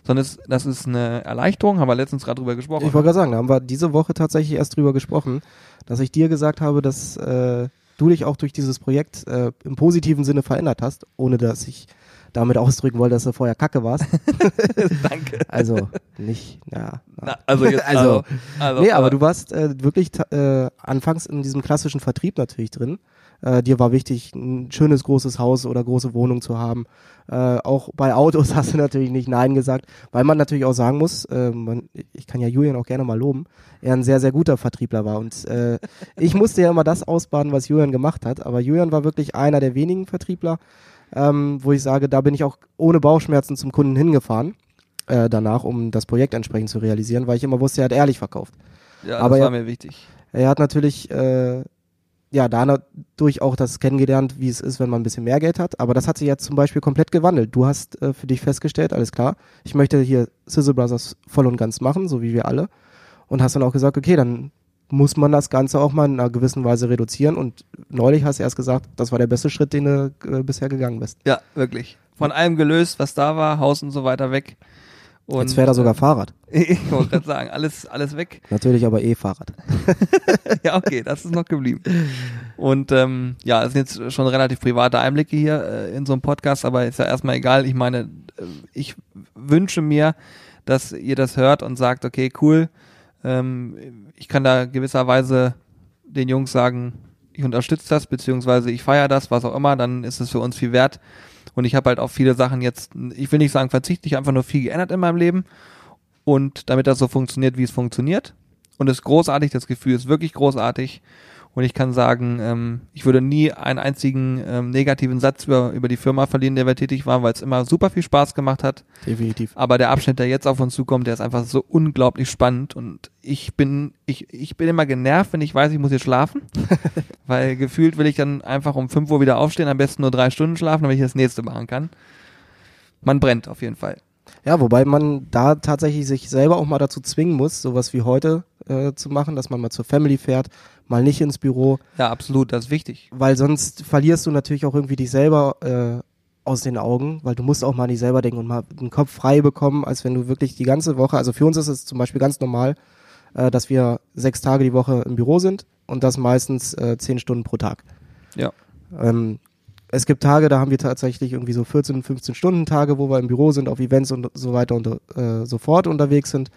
sondern es, das ist eine Erleichterung, haben wir letztens gerade drüber gesprochen. Ich wollte gerade sagen, da haben wir diese Woche tatsächlich erst drüber gesprochen, dass ich dir gesagt habe, dass äh, du dich auch durch dieses Projekt äh, im positiven Sinne verändert hast, ohne dass ich damit ausdrücken wollte, dass du vorher Kacke warst. Danke. Also nicht, ja. Na, also jetzt, also, also, also nee, aber du warst äh, wirklich äh, anfangs in diesem klassischen Vertrieb natürlich drin äh, dir war wichtig, ein schönes großes Haus oder große Wohnung zu haben. Äh, auch bei Autos hast du natürlich nicht Nein gesagt, weil man natürlich auch sagen muss, äh, man, ich kann ja Julian auch gerne mal loben, er ein sehr, sehr guter Vertriebler war. Und äh, ich musste ja immer das ausbaden, was Julian gemacht hat. Aber Julian war wirklich einer der wenigen Vertriebler, ähm, wo ich sage, da bin ich auch ohne Bauchschmerzen zum Kunden hingefahren. Äh, danach, um das Projekt entsprechend zu realisieren, weil ich immer wusste, er hat ehrlich verkauft. Ja, Aber das war er, mir wichtig. Er hat natürlich äh, ja, dadurch auch das kennengelernt, wie es ist, wenn man ein bisschen mehr Geld hat. Aber das hat sich jetzt zum Beispiel komplett gewandelt. Du hast äh, für dich festgestellt, alles klar, ich möchte hier Sizzle Brothers voll und ganz machen, so wie wir alle. Und hast dann auch gesagt, okay, dann muss man das Ganze auch mal in einer gewissen Weise reduzieren. Und neulich hast du erst gesagt, das war der beste Schritt, den du äh, bisher gegangen bist. Ja, wirklich. Von allem gelöst, was da war, Haus und so weiter weg. Und, Jetzt fährt er sogar äh, Fahrrad. ich wollte gerade sagen, alles, alles weg. Natürlich aber E-Fahrrad. ja, okay, das ist noch geblieben. Und ähm, ja, es sind jetzt schon relativ private Einblicke hier äh, in so einem Podcast, aber ist ja erstmal egal. Ich meine, äh, ich wünsche mir, dass ihr das hört und sagt, okay, cool, ähm, ich kann da gewisserweise den Jungs sagen, ich unterstütze das, beziehungsweise ich feiere das, was auch immer, dann ist es für uns viel wert. Und ich habe halt auf viele Sachen jetzt, ich will nicht sagen verzichtlich, einfach nur viel geändert in meinem Leben. Und damit das so funktioniert, wie es funktioniert. Und es ist großartig, das Gefühl ist wirklich großartig. Und ich kann sagen, ähm, ich würde nie einen einzigen ähm, negativen Satz über, über die Firma verlieren, der wir tätig waren, weil es immer super viel Spaß gemacht hat. Definitiv. Aber der Abschnitt, der jetzt auf uns zukommt, der ist einfach so unglaublich spannend. Und ich bin, ich, ich bin immer genervt, wenn ich weiß, ich muss jetzt schlafen. weil gefühlt will ich dann einfach um 5 Uhr wieder aufstehen, am besten nur drei Stunden schlafen, damit ich das nächste machen kann. Man brennt auf jeden Fall. Ja, wobei man da tatsächlich sich selber auch mal dazu zwingen muss, sowas wie heute äh, zu machen, dass man mal zur Family fährt, mal nicht ins Büro, Ja, absolut, das ist wichtig. weil sonst verlierst du natürlich auch irgendwie dich selber äh, aus den Augen, weil du musst auch mal an dich selber denken und mal den Kopf frei bekommen, als wenn du wirklich die ganze Woche, also für uns ist es zum Beispiel ganz normal, äh, dass wir sechs Tage die Woche im Büro sind und das meistens äh, zehn Stunden pro Tag. Ja. Ähm, es gibt Tage, da haben wir tatsächlich irgendwie so 14, 15 Stunden Tage, wo wir im Büro sind, auf Events und so weiter und äh, so fort unterwegs sind.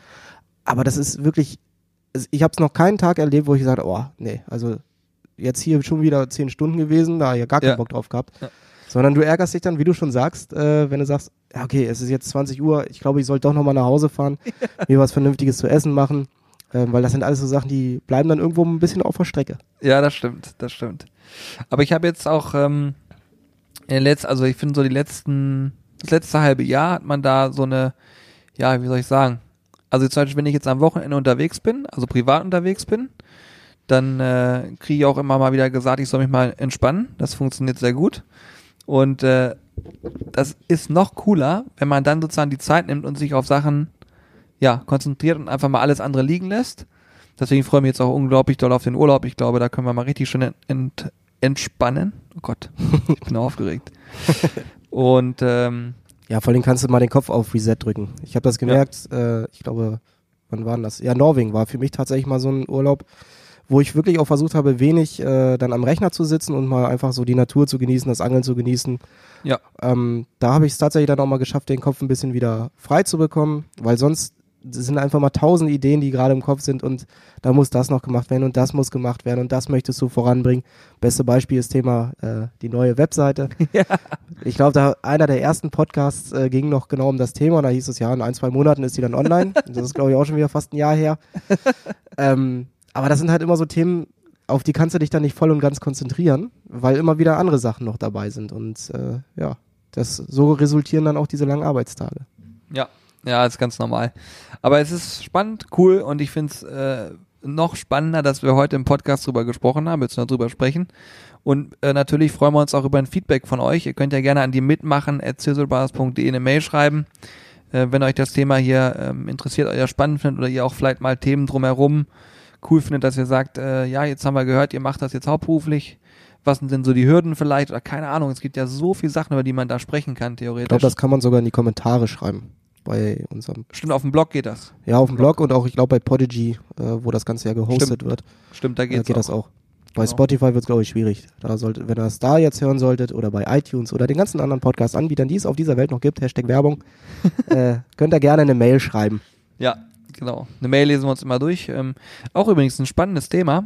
Aber das ist wirklich, ich habe es noch keinen Tag erlebt, wo ich gesagt habe, oh, nee, also jetzt hier schon wieder 10 Stunden gewesen, da ja gar keinen Ja. Bock drauf gehabt. Ja. Sondern du ärgerst dich dann, wie du schon sagst, äh, wenn du sagst, ja, okay, es ist jetzt 20 Uhr, ich glaube, ich soll doch nochmal nach Hause fahren, mir was Vernünftiges zu essen machen. Ähm, weil das sind alles so Sachen, die bleiben dann irgendwo ein bisschen auf der Strecke. Ja, das stimmt, das stimmt. Aber ich habe jetzt auch ähm, in den letzten, also ich finde so die letzten, das letzte halbe Jahr hat man da so eine, ja, wie soll ich sagen? Also zum Beispiel, wenn ich jetzt am Wochenende unterwegs bin, also privat unterwegs bin, dann äh, kriege ich auch immer mal wieder gesagt, ich soll mich mal entspannen. Das funktioniert sehr gut. Und äh, das ist noch cooler, wenn man dann sozusagen die Zeit nimmt und sich auf Sachen ja, konzentriert und einfach mal alles andere liegen lässt. Deswegen freue ich mich jetzt auch unglaublich doll auf den Urlaub. Ich glaube, da können wir mal richtig schön ent entspannen. Oh Gott, ich bin aufgeregt. Und ähm, Ja, vor allem kannst du mal den Kopf auf Reset drücken. Ich habe das gemerkt, äh, ich glaube, wann war denn das? Ja, Norwegen war für mich tatsächlich mal so ein Urlaub, wo ich wirklich auch versucht habe, wenig äh, dann am Rechner zu sitzen und mal einfach so die Natur zu genießen, das Angeln zu genießen. ja, Ähm, da habe ich es tatsächlich dann auch mal geschafft, den Kopf ein bisschen wieder frei zu bekommen, weil sonst sind einfach mal tausend Ideen, die gerade im Kopf sind und da muss das noch gemacht werden und das muss gemacht werden und das möchtest du voranbringen. Beste Beispiel ist Thema äh, die neue Webseite. Ich glaube, da einer der ersten Podcasts äh, ging noch genau um das Thema und da hieß es ja, in ein, zwei Monaten ist die dann online. das ist, glaube ich, auch schon wieder fast ein Jahr her. ähm, aber das sind halt immer so Themen, auf die kannst du dich dann nicht voll und ganz konzentrieren, weil immer wieder andere Sachen noch dabei sind. Und äh, ja, das so resultieren dann auch diese langen Arbeitstage. ja, ja, ist ganz normal. Aber es ist spannend, cool und ich finde es äh, noch spannender, dass wir heute im Podcast drüber gesprochen haben, jetzt noch drüber sprechen. Und äh, natürlich freuen wir uns auch über ein Feedback von euch. Ihr könnt ja gerne an die mitmachen at eine Mail schreiben, äh, wenn euch das Thema hier ähm, interessiert, euer spannend findet oder ihr auch vielleicht mal Themen drumherum cool findet, dass ihr sagt, äh, ja, jetzt haben wir gehört, ihr macht das jetzt hauptberuflich. Was sind denn so die Hürden vielleicht? Oder keine Ahnung, es gibt ja so viele Sachen, über die man da sprechen kann, Ich theoretisch. glaube, das kann man sogar in die Kommentare schreiben. Bei unserem, Stimmt, auf dem Blog geht das. ja, auf dem Blog und auch, ich glaube, bei Podigy, äh, wo das Ganze ja gehostet Stimmt, wird, Stimmt, da äh, geht's geht das auch. Bei Genau. Spotify wird es, glaube ich, schwierig. Da sollte, wenn ihr das da jetzt hören solltet oder bei iTunes oder den ganzen anderen Podcast-Anbietern, die es auf dieser Welt noch gibt, Hashtag Werbung, äh, könnt ihr gerne eine Mail schreiben. Ja, genau. Eine Mail lesen wir uns immer durch. Ähm, auch übrigens ein spannendes Thema.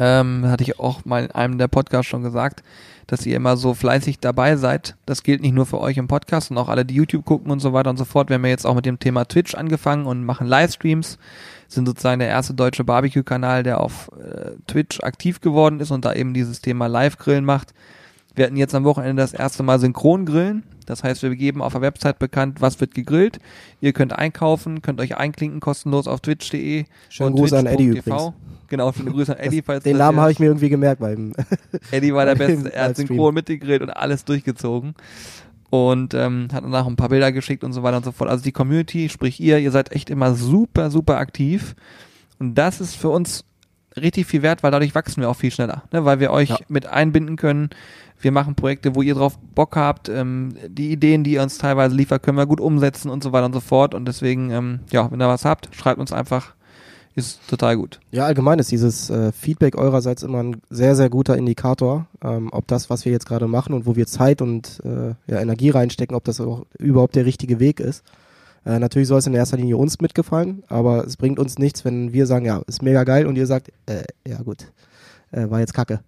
Ähm, hatte ich auch mal in einem der Podcasts schon gesagt, dass ihr immer so fleißig dabei seid. Das gilt nicht nur für euch im Podcast und auch alle, die YouTube gucken und so weiter und so fort. Wir haben ja jetzt auch mit dem Thema Twitch angefangen und machen Livestreams. Sind sozusagen der erste deutsche Barbecue-Kanal, der auf äh, Twitch aktiv geworden ist und da eben dieses Thema Live-Grillen macht. Wir hatten jetzt am Wochenende das erste Mal Synchron-Grillen. Das heißt, wir geben auf der Website bekannt, was wird gegrillt. Ihr könnt einkaufen, könnt euch einklinken kostenlos auf twitch.de. Schönen und Gruß an Eddie twitch.tv. übrigens. Genau, schöne Grüße an Eddie. Falls Den das Namen habe ich mir irgendwie gemerkt beim. Eddie war der Beste. Er hat synchron mitgegrillt und alles durchgezogen. Und ähm, hat danach ein paar Bilder geschickt und so weiter und so fort. Also die Community, sprich ihr, ihr seid echt immer super, super aktiv. Und das ist für uns richtig viel wert, weil dadurch wachsen wir auch viel schneller. Ne? Weil wir euch Ja. mit einbinden können. Wir machen Projekte, wo ihr drauf Bock habt. Ähm, die Ideen, die ihr uns teilweise liefert, können wir gut umsetzen und so weiter und so fort. Und deswegen, ähm, ja, wenn ihr was habt, schreibt uns einfach. Ist total gut. Ja, allgemein ist dieses äh, Feedback eurerseits immer ein sehr, sehr guter Indikator, ähm, ob das, was wir jetzt gerade machen und wo wir Zeit und äh, ja, Energie reinstecken, ob das auch überhaupt der richtige Weg ist. Äh, natürlich soll es in erster Linie uns mitgefallen, aber es bringt uns nichts, wenn wir sagen, ja, ist mega geil und ihr sagt, äh, ja gut, äh, war jetzt kacke.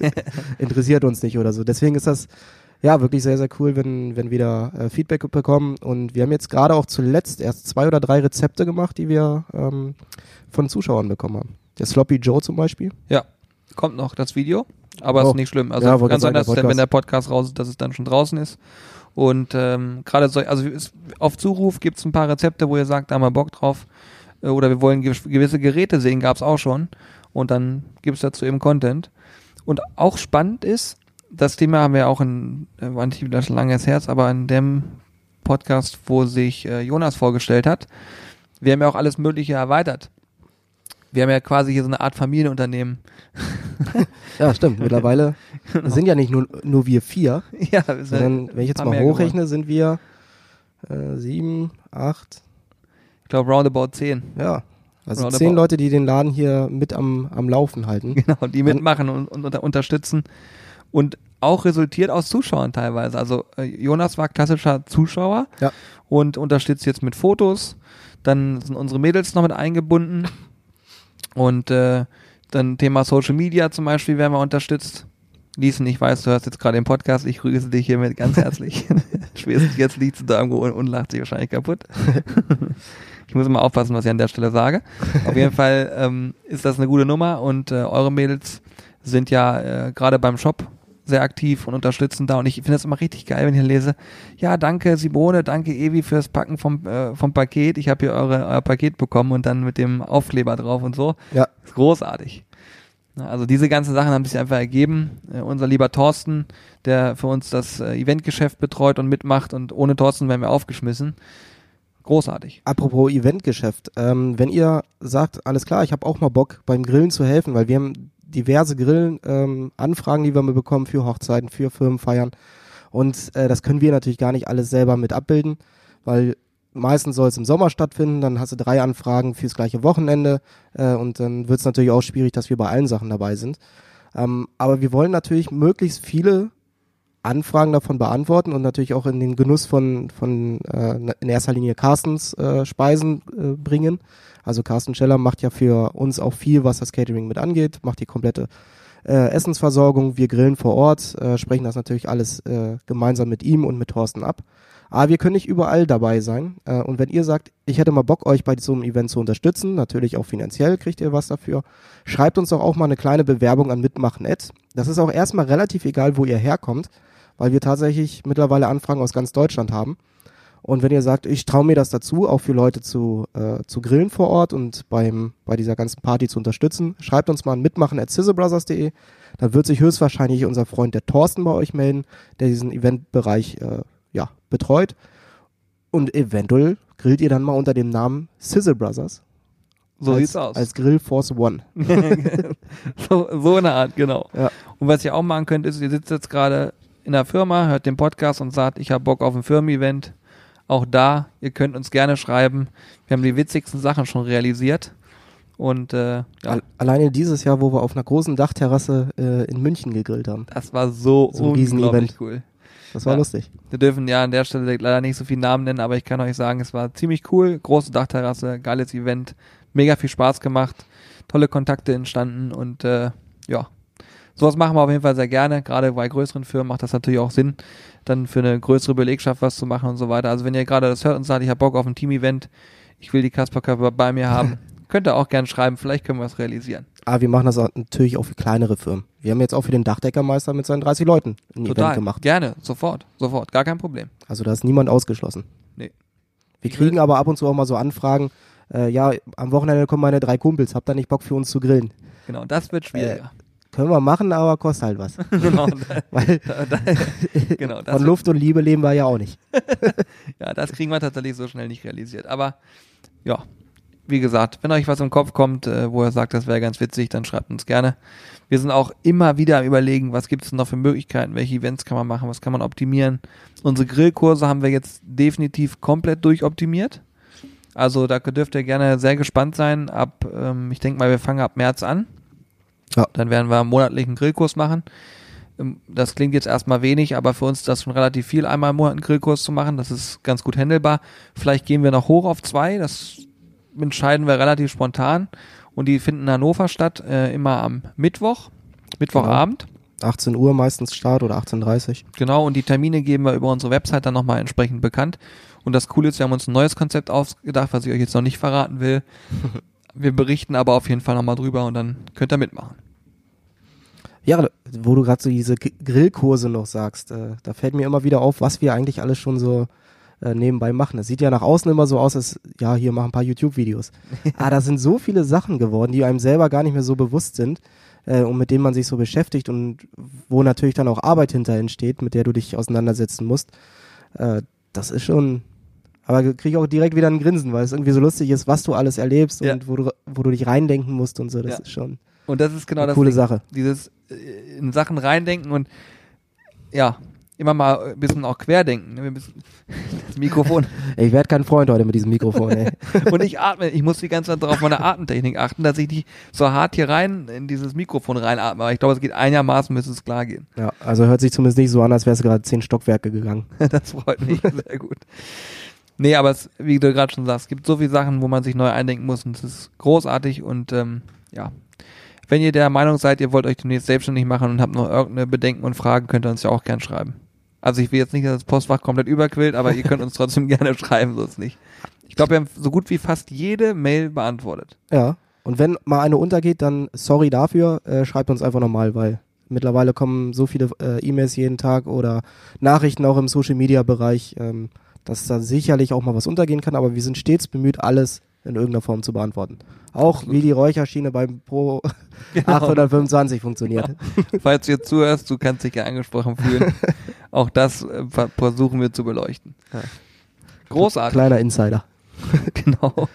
Interessiert uns nicht oder so. Deswegen ist das ja wirklich sehr, sehr cool, wenn, wenn wir da äh, Feedback bekommen. Und wir haben jetzt gerade auch zuletzt erst zwei oder drei Rezepte gemacht, die wir ähm, von Zuschauern bekommen haben. Der Sloppy Joe zum Beispiel. Ja, kommt noch das Video, aber Oh. ist nicht schlimm. Also Ja, dass sagen, der dann, wenn der Podcast raus ist, dass es dann schon draußen ist. Und ähm, gerade so, also es, auf Zuruf gibt es ein paar Rezepte, wo ihr sagt, da haben wir Bock drauf. Äh, Oder wir wollen gew- gewisse Geräte sehen, gab es auch schon. Und dann gibt es dazu eben Content. Und auch spannend ist, das Thema haben wir auch in, äh, war nicht das Herz, aber in dem Podcast, wo sich äh, Jonas vorgestellt hat, wir haben ja auch alles Mögliche erweitert. Wir haben ja quasi hier so eine Art Familienunternehmen. Ja, stimmt. Mittlerweile sind ja nicht nur, nur wir vier, Ja, wir sind sondern wenn ich jetzt mal hochrechne, sind wir äh, sieben, acht, ich glaube roundabout 10. ja. Also Roundabout. zehn Leute, die den Laden hier mit am, am Laufen halten. Genau, die mitmachen und, und unter, unterstützen. Und auch resultiert aus Zuschauern teilweise. Also äh, Jonas war klassischer Zuschauer Ja. und unterstützt jetzt mit Fotos. Dann sind unsere Mädels noch mit eingebunden. Und äh, dann Thema Social Media zum Beispiel werden wir unterstützt. Ließen, ich weiß, du hörst jetzt gerade den Podcast, ich grüße dich hiermit ganz herzlich. Spätestens jetzt liegt sie da irgendwo und, und lacht sich wahrscheinlich kaputt. ich muss immer aufpassen, was ich an der Stelle sage. Auf jeden Fall ähm, ist das eine gute Nummer und äh, eure Mädels sind ja äh, gerade beim Shop sehr aktiv und unterstützen da und ich finde das immer richtig geil, wenn ich lese, ja, danke Simone, danke Evi fürs Packen vom, äh, vom Paket, ich habe hier eure, euer Paket bekommen und dann mit dem Aufkleber drauf und so. Ja. Ist großartig. Also diese ganzen Sachen haben sich einfach ergeben. Äh, unser lieber Thorsten, der für uns das äh, Eventgeschäft betreut und mitmacht und ohne Thorsten wären wir aufgeschmissen. Großartig. Apropos Eventgeschäft, ähm, wenn ihr sagt, alles klar, ich habe auch mal Bock beim Grillen zu helfen, weil wir haben diverse Grillen, ähm, Anfragen, die wir mal bekommen für Hochzeiten, für Firmenfeiern und äh, das können wir natürlich gar nicht alles selber mit abbilden, weil meistens soll es im Sommer stattfinden, dann hast du drei Anfragen fürs gleiche Wochenende äh, und dann wird es natürlich auch schwierig, dass wir bei allen Sachen dabei sind. Ähm, aber wir wollen natürlich möglichst viele Anfragen davon beantworten und natürlich auch in den Genuss von, von äh, in erster Linie Carstens äh, Speisen äh, bringen. Also Carsten Scheller macht ja für uns auch viel, was das Catering mit angeht, macht die komplette äh, Essensversorgung. Wir grillen vor Ort, äh, sprechen das natürlich alles äh, gemeinsam mit ihm und mit Thorsten ab. Aber wir können nicht überall dabei sein. Äh, und wenn ihr sagt, ich hätte mal Bock, euch bei so einem Event zu unterstützen, natürlich auch finanziell kriegt ihr was dafür, schreibt uns doch auch mal eine kleine Bewerbung an Mitmachen. Das ist auch erstmal relativ egal, wo ihr herkommt, weil wir tatsächlich mittlerweile Anfragen aus ganz Deutschland haben. Und wenn ihr sagt, ich traue mir das dazu, auch für Leute zu, äh, zu grillen vor Ort und beim, bei dieser ganzen Party zu unterstützen, schreibt uns mal an mitmachen at sizzlebrothers.de. Dann wird sich höchstwahrscheinlich unser Freund der Thorsten bei euch melden, der diesen Eventbereich äh, ja, betreut. Und eventuell grillt ihr dann mal unter dem Namen Sizzle Brothers. So als, sieht's aus. Als Grill Force One. so, so eine Art, genau. Ja. Und was ihr auch machen könnt, ist, ihr sitzt jetzt gerade in der Firma, hört den Podcast und sagt, ich habe Bock auf ein Firmen-Event. Auch da, ihr könnt uns gerne schreiben. Wir haben die witzigsten Sachen schon realisiert. Und äh, ja, Al- Alleine dieses Jahr, wo wir auf einer großen Dachterrasse äh, in München gegrillt haben. das war so, So unglaublich cool. Das war Ja. lustig. Wir dürfen ja an der Stelle leider nicht so viele Namen nennen, aber ich kann euch sagen, es war ziemlich cool. Große Dachterrasse, geiles Event, mega viel Spaß gemacht, tolle Kontakte entstanden und äh, ja, sowas machen wir auf jeden Fall sehr gerne. Gerade bei größeren Firmen macht das natürlich auch Sinn, dann für eine größere Belegschaft was zu machen und so weiter. Also wenn ihr gerade das hört und sagt, ich habe Bock auf ein Team-Event, ich will die Kasperkörper bei mir haben, könnt ihr auch gerne schreiben, vielleicht können wir es realisieren. Aber wir machen das natürlich auch für kleinere Firmen. Wir haben jetzt auch für den Dachdeckermeister mit seinen 30 Leuten ein Total, Event gemacht. gerne, sofort, sofort, gar kein Problem. Also da ist niemand ausgeschlossen. Nee. Wir Ich kriegen aber ab und zu auch mal so Anfragen, äh, ja, am Wochenende kommen meine drei Kumpels, habt ihr nicht Bock für uns zu grillen? Genau, das wird schwieriger. Können wir machen, aber kostet halt was. genau, Weil da, da, genau das von wird, Luft und Liebe leben wir ja auch nicht. ja, das kriegen wir tatsächlich so schnell nicht realisiert. Aber ja, wie gesagt, wenn euch was im Kopf kommt, äh, wo ihr sagt, das wäre ganz witzig, dann schreibt uns gerne. Wir sind auch immer wieder am überlegen, was gibt es noch für Möglichkeiten, welche Events kann man machen, was kann man optimieren. Unsere Grillkurse haben wir jetzt definitiv komplett durchoptimiert. Also da dürft ihr gerne sehr gespannt sein. Ab, ähm, ich denke mal, wir fangen ab März an. Ja. Dann werden wir einen monatlichen Grillkurs machen. Ähm, Das klingt jetzt erstmal wenig, aber für uns ist das schon relativ viel, einmal im Monat einen Grillkurs zu machen. Das ist ganz gut handelbar. Vielleicht gehen wir noch hoch auf zwei. Das entscheiden wir relativ spontan. Und die finden in Hannover statt, äh, immer am Mittwoch, Mittwochabend. 18 Uhr meistens Start oder 18.30 Genau, und die Termine geben wir über unsere Website dann nochmal entsprechend bekannt. Und das Coole ist, wir haben uns ein neues Konzept ausgedacht, was ich euch jetzt noch nicht verraten will. Wir berichten aber auf jeden Fall nochmal drüber und dann könnt ihr mitmachen. Ja, wo du gerade so diese G- Grillkurse noch sagst, äh, da fällt mir immer wieder auf, was wir eigentlich alles schon so äh, nebenbei machen. Das sieht ja nach außen immer so aus, als ja, hier machen ein paar YouTube-Videos. ah, da sind so viele Sachen geworden, die einem selber gar nicht mehr so bewusst sind äh, und mit denen man sich so beschäftigt und wo natürlich dann auch Arbeit hinterhin steht, mit der du dich auseinandersetzen musst. Äh, das ist schon. Aber kriege ich auch direkt wieder ein Grinsen, weil es irgendwie so lustig ist, was du alles erlebst Ja. und wo du, wo du dich reindenken musst und so. Das Ja. ist schon Und das ist genau eine das coole Ding. Sache. Dieses äh, in Sachen reindenken und ja, immer mal ein bisschen auch querdenken. ne? Das Mikrofon. Ich werde kein Freund heute mit diesem Mikrofon, ey. und ich atme, ich muss die ganze Zeit auf meine Atemtechnik achten, dass ich nicht so hart hier rein in dieses Mikrofon reinatme. Aber ich glaube, es geht einigermaßen, müsste es klar gehen. Ja, also hört sich zumindest nicht so an, als wärst du gerade zehn Stockwerke gegangen. Das freut mich sehr gut. Nee, aber es, wie du gerade schon sagst, es gibt so viele Sachen, wo man sich neu eindenken muss und es ist großartig und ähm, ja. Wenn ihr der Meinung seid, ihr wollt euch demnächst selbstständig machen und habt noch irgendeine Bedenken und Fragen, könnt ihr uns ja auch gern schreiben. Also ich will jetzt nicht, dass das Postfach komplett überquillt, aber ihr könnt uns trotzdem gerne schreiben, so ist nicht. Ich glaube, wir haben so gut wie fast jede Mail beantwortet. Ja. Und wenn mal eine untergeht, dann sorry dafür, äh, schreibt uns einfach nochmal, weil mittlerweile kommen so viele äh, E-Mails jeden Tag oder Nachrichten auch im Social Media Bereich, ähm, dass da sicherlich auch mal was untergehen kann, aber wir sind stets bemüht, alles in irgendeiner Form zu beantworten. Auch wie die Räucherschiene beim Pro 825 funktioniert. Falls du jetzt zuhörst, du kannst dich ja angesprochen fühlen. auch das äh, ver- versuchen wir zu beleuchten. Großartig. Kleiner Insider. genau.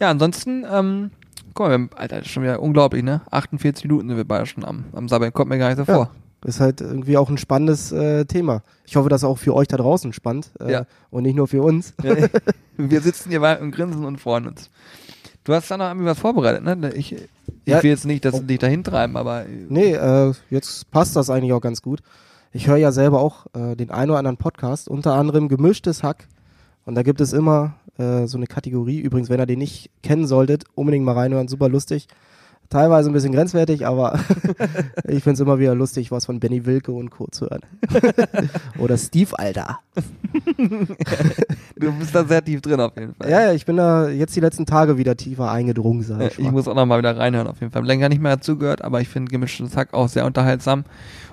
ja, ansonsten, ähm, guck mal, wir haben, Alter, das ist schon wieder unglaublich, ne? 48 Minuten sind wir beide schon am, am Sabbeln. Kommt mir gar nicht so Ja. vor. Ist halt irgendwie auch ein spannendes äh, Thema. Ich hoffe, das ist auch für euch da draußen spannend äh, Ja. und nicht nur für uns. Ja, wir sitzen hier und grinsen und freuen uns. Du hast da noch irgendwie was vorbereitet, ne? Ich, ich Ja. will jetzt nicht, dass sie dich dahin treiben, aber Nee, äh, jetzt passt das eigentlich auch ganz gut. Ich höre ja selber auch äh, den einen oder anderen Podcast, unter anderem Gemischtes Hack. Und da gibt es immer äh, so eine Kategorie. Übrigens, wenn ihr den nicht kennen solltet, unbedingt mal reinhören, super lustig. Teilweise ein bisschen grenzwertig, aber ich find's immer wieder lustig, was von Benny Wilke und Co. zu hören. oder Steve Alter. du bist da sehr tief drin auf jeden Fall. Ja, ja, ich bin da jetzt die letzten Tage wieder tiefer eingedrungen, sag Ja, ich Ich mal. muss auch noch mal wieder reinhören auf jeden Fall. Länger nicht mehr dazugehört, aber ich finde gemischtes Hack auch sehr unterhaltsam.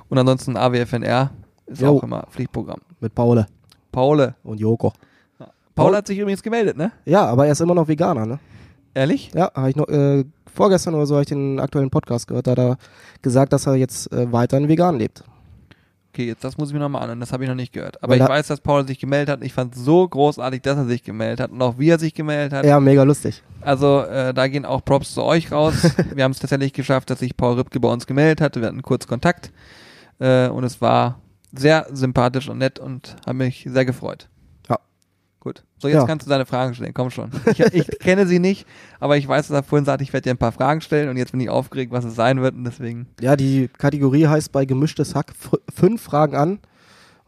Und ansonsten AWFNR ist Jo. auch immer Pflichtprogramm. Mit Paule Paule. und Joko. Paul Paul- hat sich übrigens gemeldet, ne? Ja, aber er ist immer noch Veganer, ne? Ehrlich? Ja, habe ich noch, äh, vorgestern oder so habe ich den aktuellen Podcast gehört, da hat er gesagt, dass er jetzt äh, weiterhin vegan lebt. Okay, jetzt das muss ich mir nochmal anhören, das habe ich noch nicht gehört. Aber Weil ich da- weiß, dass Paul sich gemeldet hat. Ich fand es so großartig, dass er sich gemeldet hat und auch wie er sich gemeldet hat. Ja, mega lustig. Also äh, da gehen auch Props zu euch raus. Wir haben es tatsächlich geschafft, dass sich Paul Ripke bei uns gemeldet hatte. Wir hatten kurz Kontakt äh, und es war sehr sympathisch und nett und hat mich sehr gefreut. Gut. So, jetzt Ja. kannst du deine Fragen stellen. Komm schon. Ich, ich kenne sie nicht, aber ich weiß, dass er vorhin sagte, ich werde dir ein paar Fragen stellen und jetzt bin ich aufgeregt, was es sein wird und deswegen. Ja, die Kategorie heißt bei gemischtes Hack fünf Fragen an.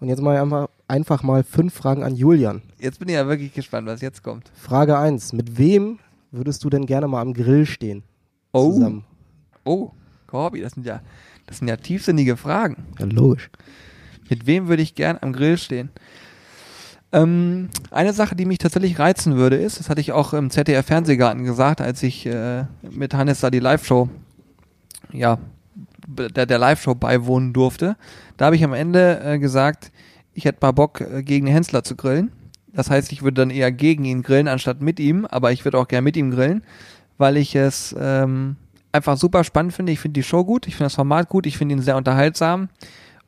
Und jetzt mal einfach, einfach mal fünf Fragen an Julian. Jetzt bin ich ja wirklich gespannt, was jetzt kommt. Frage eins: Mit wem würdest du denn gerne mal am Grill stehen? Oh. Zusammen. Oh, Corby, das sind ja, das sind ja tiefsinnige Fragen. Ja, logisch. Mit wem würde ich gern am Grill stehen? Ähm, eine Sache, die mich tatsächlich reizen würde, ist, das hatte ich auch im ZDF Fernsehgarten gesagt, als ich äh, mit Hannes da die Live-Show, ja, der, der Live-Show beiwohnen durfte. Da habe ich am Ende äh, gesagt, ich hätte mal Bock, äh, gegen Hensler zu grillen. Das heißt, ich würde dann eher gegen ihn grillen, anstatt mit ihm, aber ich würde auch gerne mit ihm grillen, weil ich es ähm, einfach super spannend finde. Ich finde die Show gut, ich finde das Format gut, ich finde ihn sehr unterhaltsam.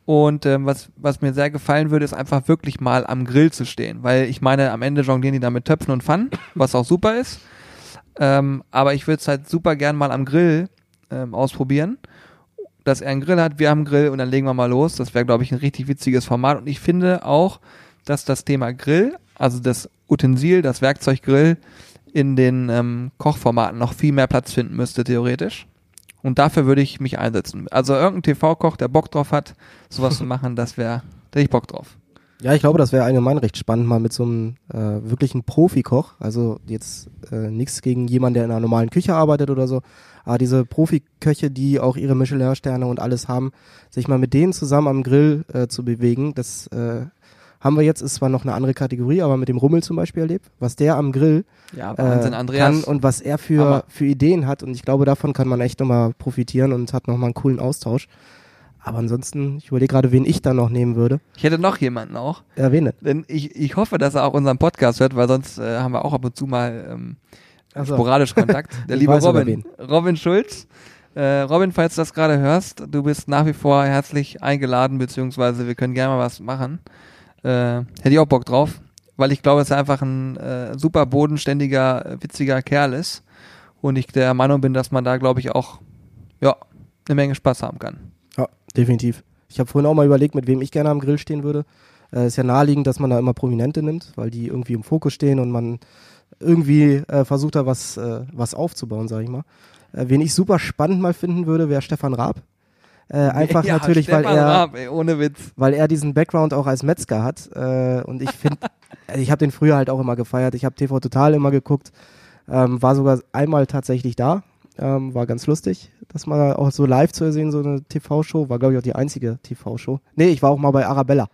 Und ähm, was, was mir sehr gefallen würde, ist einfach wirklich mal am Grill zu stehen. Weil ich meine, am Ende jonglieren die da mit Töpfen und Pfannen, was auch super ist. Ähm, aber ich würde es halt super gern mal am Grill ähm, ausprobieren. Dass er einen Grill hat, wir haben einen Grill und dann legen wir mal los. Das wäre, glaube ich, ein richtig witziges Format. Und ich finde auch, dass das Thema Grill, also das Utensil, das Werkzeug Grill, in den ähm, Kochformaten noch viel mehr Platz finden müsste, theoretisch. Und dafür würde ich mich einsetzen. Also irgendein TV-Koch, der Bock drauf hat, sowas zu machen, das wäre, da hätte ich Bock drauf. Ja, ich glaube, das wäre allgemein recht spannend, mal mit so einem äh, wirklichen Profikoch, also jetzt äh, nichts gegen jemanden, der in einer normalen Küche arbeitet oder so, aber diese Profiköche, die auch ihre Michelin-Sterne und alles haben, sich mal mit denen zusammen am Grill äh, zu bewegen, das äh, haben wir jetzt, ist zwar noch eine andere Kategorie, aber mit dem Rummel zum Beispiel erlebt, was der am Grill Ja, äh, Wahnsinn, Andreas. kann und was er für, Hammer. für Ideen hat. Und ich glaube, davon kann man echt nochmal profitieren und hat nochmal einen coolen Austausch. Aber ansonsten, ich überlege gerade, wen ich da noch nehmen würde. Ich hätte noch jemanden auch. Erwähne. Denn ich, ich hoffe, dass er auch unseren Podcast hört, weil sonst äh, haben wir auch ab und zu mal ähm, Ach so. sporadisch Kontakt. Der liebe Robin. Robin Schulz. Äh, Robin, falls du das gerade hörst, du bist nach wie vor herzlich eingeladen, beziehungsweise wir können gerne mal was machen. Äh, hätte ich auch Bock drauf, weil ich glaube, dass er einfach ein äh, super bodenständiger, äh, witziger Kerl ist. Und ich der Meinung bin, dass man da, glaube ich, auch ja, eine Menge Spaß haben kann. Ja, definitiv. Ich habe vorhin auch mal überlegt, mit wem ich gerne am Grill stehen würde. Äh, ist ja naheliegend, dass man da immer Prominente nimmt, weil die irgendwie im Fokus stehen und man irgendwie äh, versucht da was, äh, was aufzubauen, sag ich mal. Äh, wen ich super spannend mal finden würde, wäre Stefan Raab. Äh, einfach Ja, natürlich, weil Stefan er, Raab, ey, ohne Witz. weil er diesen Background auch als Metzger hat. Äh, und ich finde, ich habe den früher halt auch immer gefeiert. Ich habe TV Total immer geguckt. Ähm, war sogar einmal tatsächlich da. Ähm, war ganz lustig, das mal auch so live zu sehen, so eine TV-Show. War, glaube ich, auch die einzige TV-Show. Nee, ich war auch mal bei Arabella.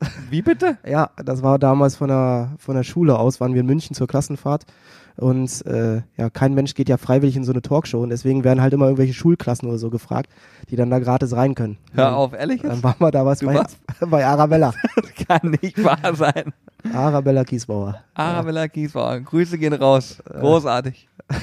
Wie bitte? Ja, das war damals von der, von der Schule aus, waren wir in München zur Klassenfahrt. Und äh, ja, kein Mensch geht ja freiwillig in so eine Talkshow. Und deswegen werden halt immer irgendwelche Schulklassen oder so gefragt, die dann da gratis rein können. Hör auf, ehrlich Dann waren wir damals Du bei, bei Arabella. Das kann nicht wahr sein. Arabella Kiesbauer. Arabella Kiesbauer, Grüße gehen raus. Großartig.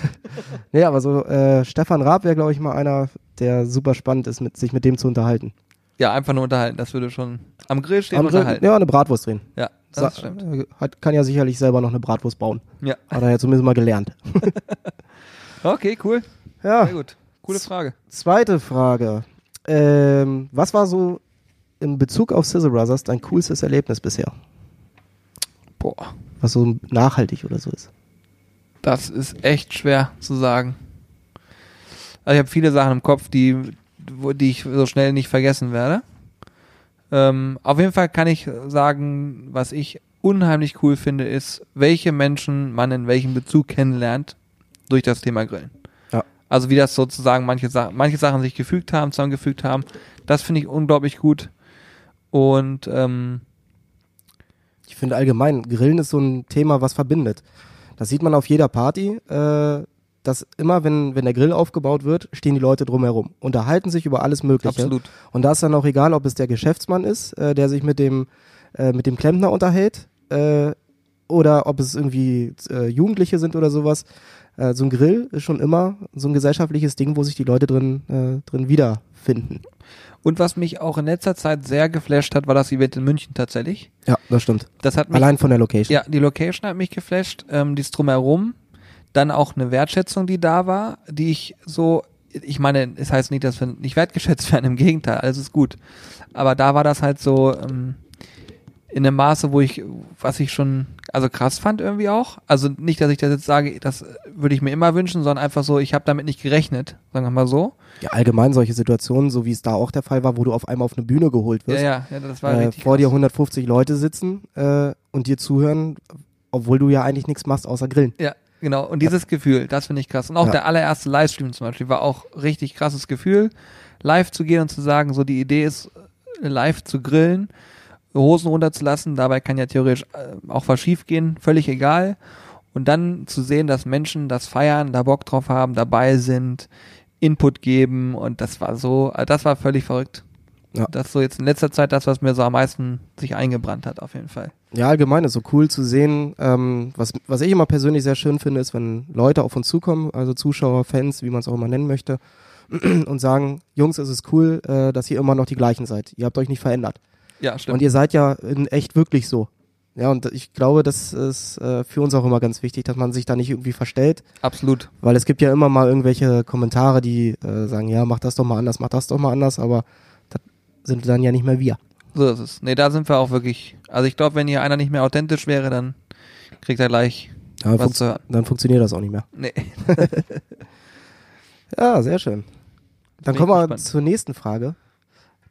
Nee, aber so äh, Stefan Raab wäre, glaube ich, mal einer, der super spannend ist, mit, sich mit dem zu unterhalten. Ja, einfach nur unterhalten, das würde schon am Grill stehen Am Grill, unterhalten. ja, eine Bratwurst drehen. Ja, Sa das stimmt. äh, hat, kann ja sicherlich selber noch eine Bratwurst bauen. Ja. Hat er ja zumindest mal gelernt. Okay, cool. Ja, Sehr gut. Coole Frage. zweite Frage. Ähm, was war so in Bezug auf Sizzle Brothers dein coolstes Erlebnis bisher? Boah, Was so nachhaltig oder so ist? das ist echt schwer zu sagen. Also ich habe viele Sachen im Kopf, die, wo, die ich so schnell nicht vergessen werde. Ähm, auf jeden Fall kann ich sagen, was ich unheimlich cool finde, ist, welche Menschen man in welchem Bezug kennenlernt durch das Thema Grillen. Ja. Also wie das sozusagen manche, Sa manche Sachen sich gefügt haben, zusammengefügt haben. Das finde ich unglaublich gut. Und ähm, Ich finde allgemein, Grillen ist so ein Thema, was verbindet. Das sieht man auf jeder Party, äh, dass immer, wenn, wenn der Grill aufgebaut wird, stehen die Leute drumherum, unterhalten sich über alles Mögliche. absolut. Und da ist dann auch egal, ob es der Geschäftsmann ist, äh, der sich mit dem, äh, mit dem Klempner unterhält, äh, oder ob es irgendwie äh, Jugendliche sind oder sowas. Äh, so ein Grill ist schon immer so ein gesellschaftliches Ding, wo sich die Leute drin, äh, drin wiederfinden. Und was mich auch in letzter Zeit sehr geflasht hat, war das Event in München tatsächlich. Ja, das stimmt. Das hat mich, Allein von der Location. ja, die Location hat mich geflasht, ähm, dies drumherum, dann auch eine Wertschätzung, die da war, die ich so, ich meine, es heißt nicht, dass wir nicht wertgeschätzt werden, im Gegenteil, alles ist gut. Aber da war das halt so ähm, in einem Maße, wo ich, was ich schon, also krass fand irgendwie auch. Also nicht, dass ich das jetzt sage, das würde ich mir immer wünschen, sondern einfach so, ich habe damit nicht gerechnet, sagen wir mal so. Ja, allgemein solche Situationen, so wie es da auch der Fall war, wo du auf einmal auf eine Bühne geholt Ja, wirst, ja, ja, das war äh, richtig vor dir krass. 150 Leute sitzen äh, und dir zuhören, obwohl du ja eigentlich nichts machst außer grillen. Ja, genau. Und dieses Gefühl, das finde ich krass. Und auch Ja. der allererste Livestream zum Beispiel war auch richtig krasses Gefühl, live zu gehen und zu sagen, so die Idee ist, äh, live zu grillen, Hosen runterzulassen. Dabei kann ja theoretisch äh, auch was schief gehen, völlig egal. Und dann zu sehen, dass Menschen das feiern, da Bock drauf haben, dabei sind, Input geben und das war so, äh, das war völlig verrückt. Ja. Das ist so jetzt in letzter Zeit das, was mir so am meisten sich eingebrannt hat, auf jeden Fall. Ja, allgemein ist so cool zu sehen. Ähm, was, was ich immer persönlich sehr schön finde, ist, wenn Leute auf uns zukommen, also Zuschauer, Fans, wie man es auch immer nennen möchte, und sagen, Jungs, es ist cool, äh, dass ihr immer noch die gleichen seid. Ihr habt euch nicht verändert. Ja, stimmt. Und ihr seid ja in echt wirklich so. Ja, und ich glaube, das ist äh, für uns auch immer ganz wichtig, dass man sich da nicht irgendwie verstellt, Absolut. weil es gibt ja immer mal irgendwelche Kommentare, die äh, sagen, ja, mach das doch mal anders, mach das doch mal anders, aber sind dann ja nicht mehr wir. So ist es. Nee, da sind wir auch wirklich. Also ich glaube, wenn hier einer nicht mehr authentisch wäre, dann kriegt er gleich Ja, was hören. dann funktioniert das auch nicht mehr. Nee. Ja, sehr schön. Dann kommen wir zur nächsten Frage,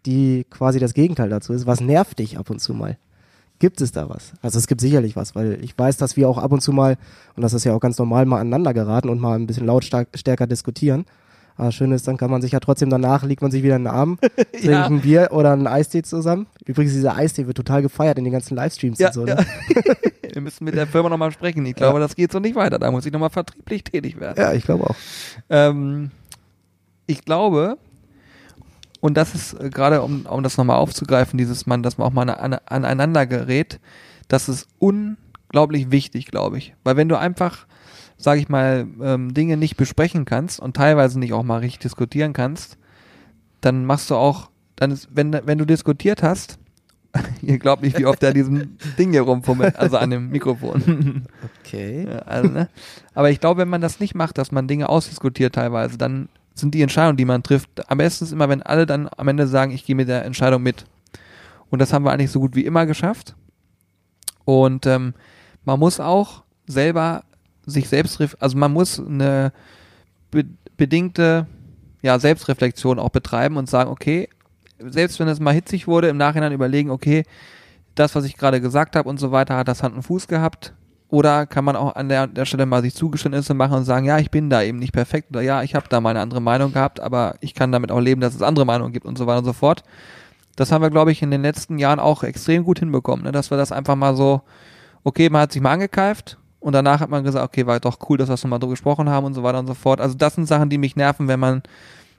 die quasi das Gegenteil dazu ist. Was nervt dich ab und zu mal? Gibt es da was? Also es gibt sicherlich was, weil ich weiß, dass wir auch ab und zu mal, und das ist ja auch ganz normal, mal aneinander geraten und mal ein bisschen lautstärker diskutieren. Aber schön ist, dann kann man sich ja trotzdem danach, liegt man sich wieder in den Arm, trinkt Ja. ein Bier oder einen Eistee zusammen. Übrigens, dieser Eistee wird total gefeiert in den ganzen Livestreams Ja, und so. ja. Ne? Wir müssen mit der Firma nochmal sprechen. Ich glaube, das geht so nicht weiter. Da muss ich nochmal vertrieblich tätig werden. ja, ich glaube auch. Ähm, ich glaube, und das ist äh, gerade, um, um das nochmal aufzugreifen, dieses Mann, dass man auch mal an, aneinander gerät, das ist unglaublich wichtig, glaube ich. Weil wenn du einfach, sage ich mal, ähm, Dinge nicht besprechen kannst und teilweise nicht auch mal richtig diskutieren kannst, dann machst du auch, dann ist, wenn, wenn du diskutiert hast, ihr glaubt nicht, wie oft er an diesem Ding hier rumfummelt, also an dem Mikrofon. Okay. Ja, also, ne? Aber ich glaube, wenn man das nicht macht, dass man Dinge ausdiskutiert teilweise, dann sind die Entscheidungen, die man trifft, am besten ist immer, wenn alle dann am Ende sagen, ich gehe mit der Entscheidung mit. Und das haben wir eigentlich so gut wie immer geschafft. Und ähm, man muss auch selber sich selbst, also man muss eine be bedingte ja, Selbstreflexion auch betreiben und sagen, okay, selbst wenn es mal hitzig wurde, im Nachhinein überlegen, okay, das, was ich gerade gesagt habe und so weiter, hat das Hand und Fuß gehabt? Oder kann man auch an der, der Stelle mal sich Zugeständnisse machen und sagen, ja, ich bin da eben nicht perfekt oder ja, ich habe da mal eine andere Meinung gehabt, aber ich kann damit auch leben, dass es andere Meinungen gibt und so weiter und so fort. Das haben wir, glaube ich, in den letzten Jahren auch extrem gut hinbekommen, ne? dass wir das einfach mal so, okay, man hat sich mal angekeift und danach hat man gesagt, okay, war doch cool, dass wir es nochmal drüber gesprochen haben und so weiter und so fort. Also das sind Sachen, die mich nerven, wenn man,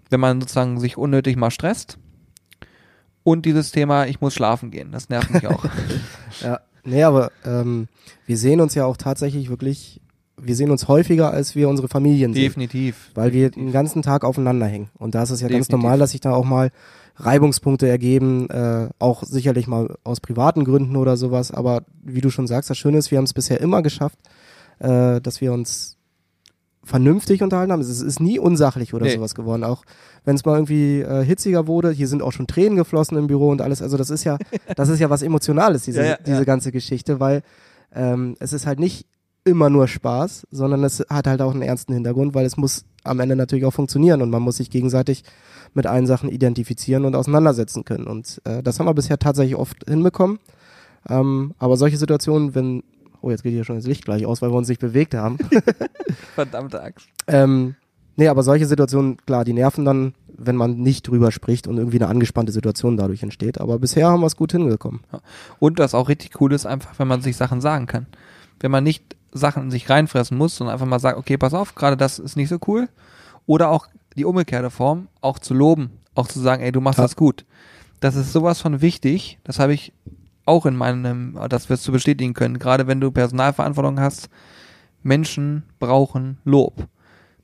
wenn man sozusagen sich unnötig mal stresst. Und dieses Thema, ich muss schlafen gehen, das nervt mich auch. Ja, nee, aber ähm, wir sehen uns ja auch tatsächlich wirklich, wir sehen uns häufiger, als wir unsere Familien sehen. Definitiv. Weil wir den ganzen Tag aufeinander hängen. Und da ist es ja ganz Definitiv. normal, dass sich da auch mal Reibungspunkte ergeben, äh, auch sicherlich mal aus privaten Gründen oder sowas. Aber wie du schon sagst, das Schöne ist, wir haben es bisher immer geschafft, äh, dass wir uns vernünftig unterhalten haben. Es ist nie unsachlich oder Nee. sowas geworden. Auch wenn es mal irgendwie äh, hitziger wurde, hier sind auch schon Tränen geflossen im Büro und alles. Also das ist ja, das ist ja was Emotionales, diese, Ja, ja, diese ja. ganze Geschichte, weil ähm, es ist halt nicht immer nur Spaß, sondern es hat halt auch einen ernsten Hintergrund, weil es muss am Ende natürlich auch funktionieren und man muss sich gegenseitig mit allen Sachen identifizieren und auseinandersetzen können. Und äh, das haben wir bisher tatsächlich oft hinbekommen. Ähm, aber solche Situationen, wenn, oh, jetzt geht hier schon das Licht gleich aus, weil wir uns nicht bewegt haben. Verdammte Axt. ähm, nee, aber solche Situationen, klar, die nerven dann, wenn man nicht drüber spricht und irgendwie eine angespannte Situation dadurch entsteht. Aber bisher haben wir es gut hingekommen. Und was auch richtig cool ist, einfach, wenn man sich Sachen sagen kann. Wenn man nicht Sachen in sich reinfressen muss, sondern einfach mal sagt, okay, pass auf, gerade das ist nicht so cool. Oder auch die umgekehrte Form, auch zu loben, auch zu sagen, ey, du machst Ja. das gut. Das ist sowas von wichtig. Das habe ich auch in meinem, das wirst du bestätigen können, gerade wenn du Personalverantwortung hast. Menschen brauchen Lob.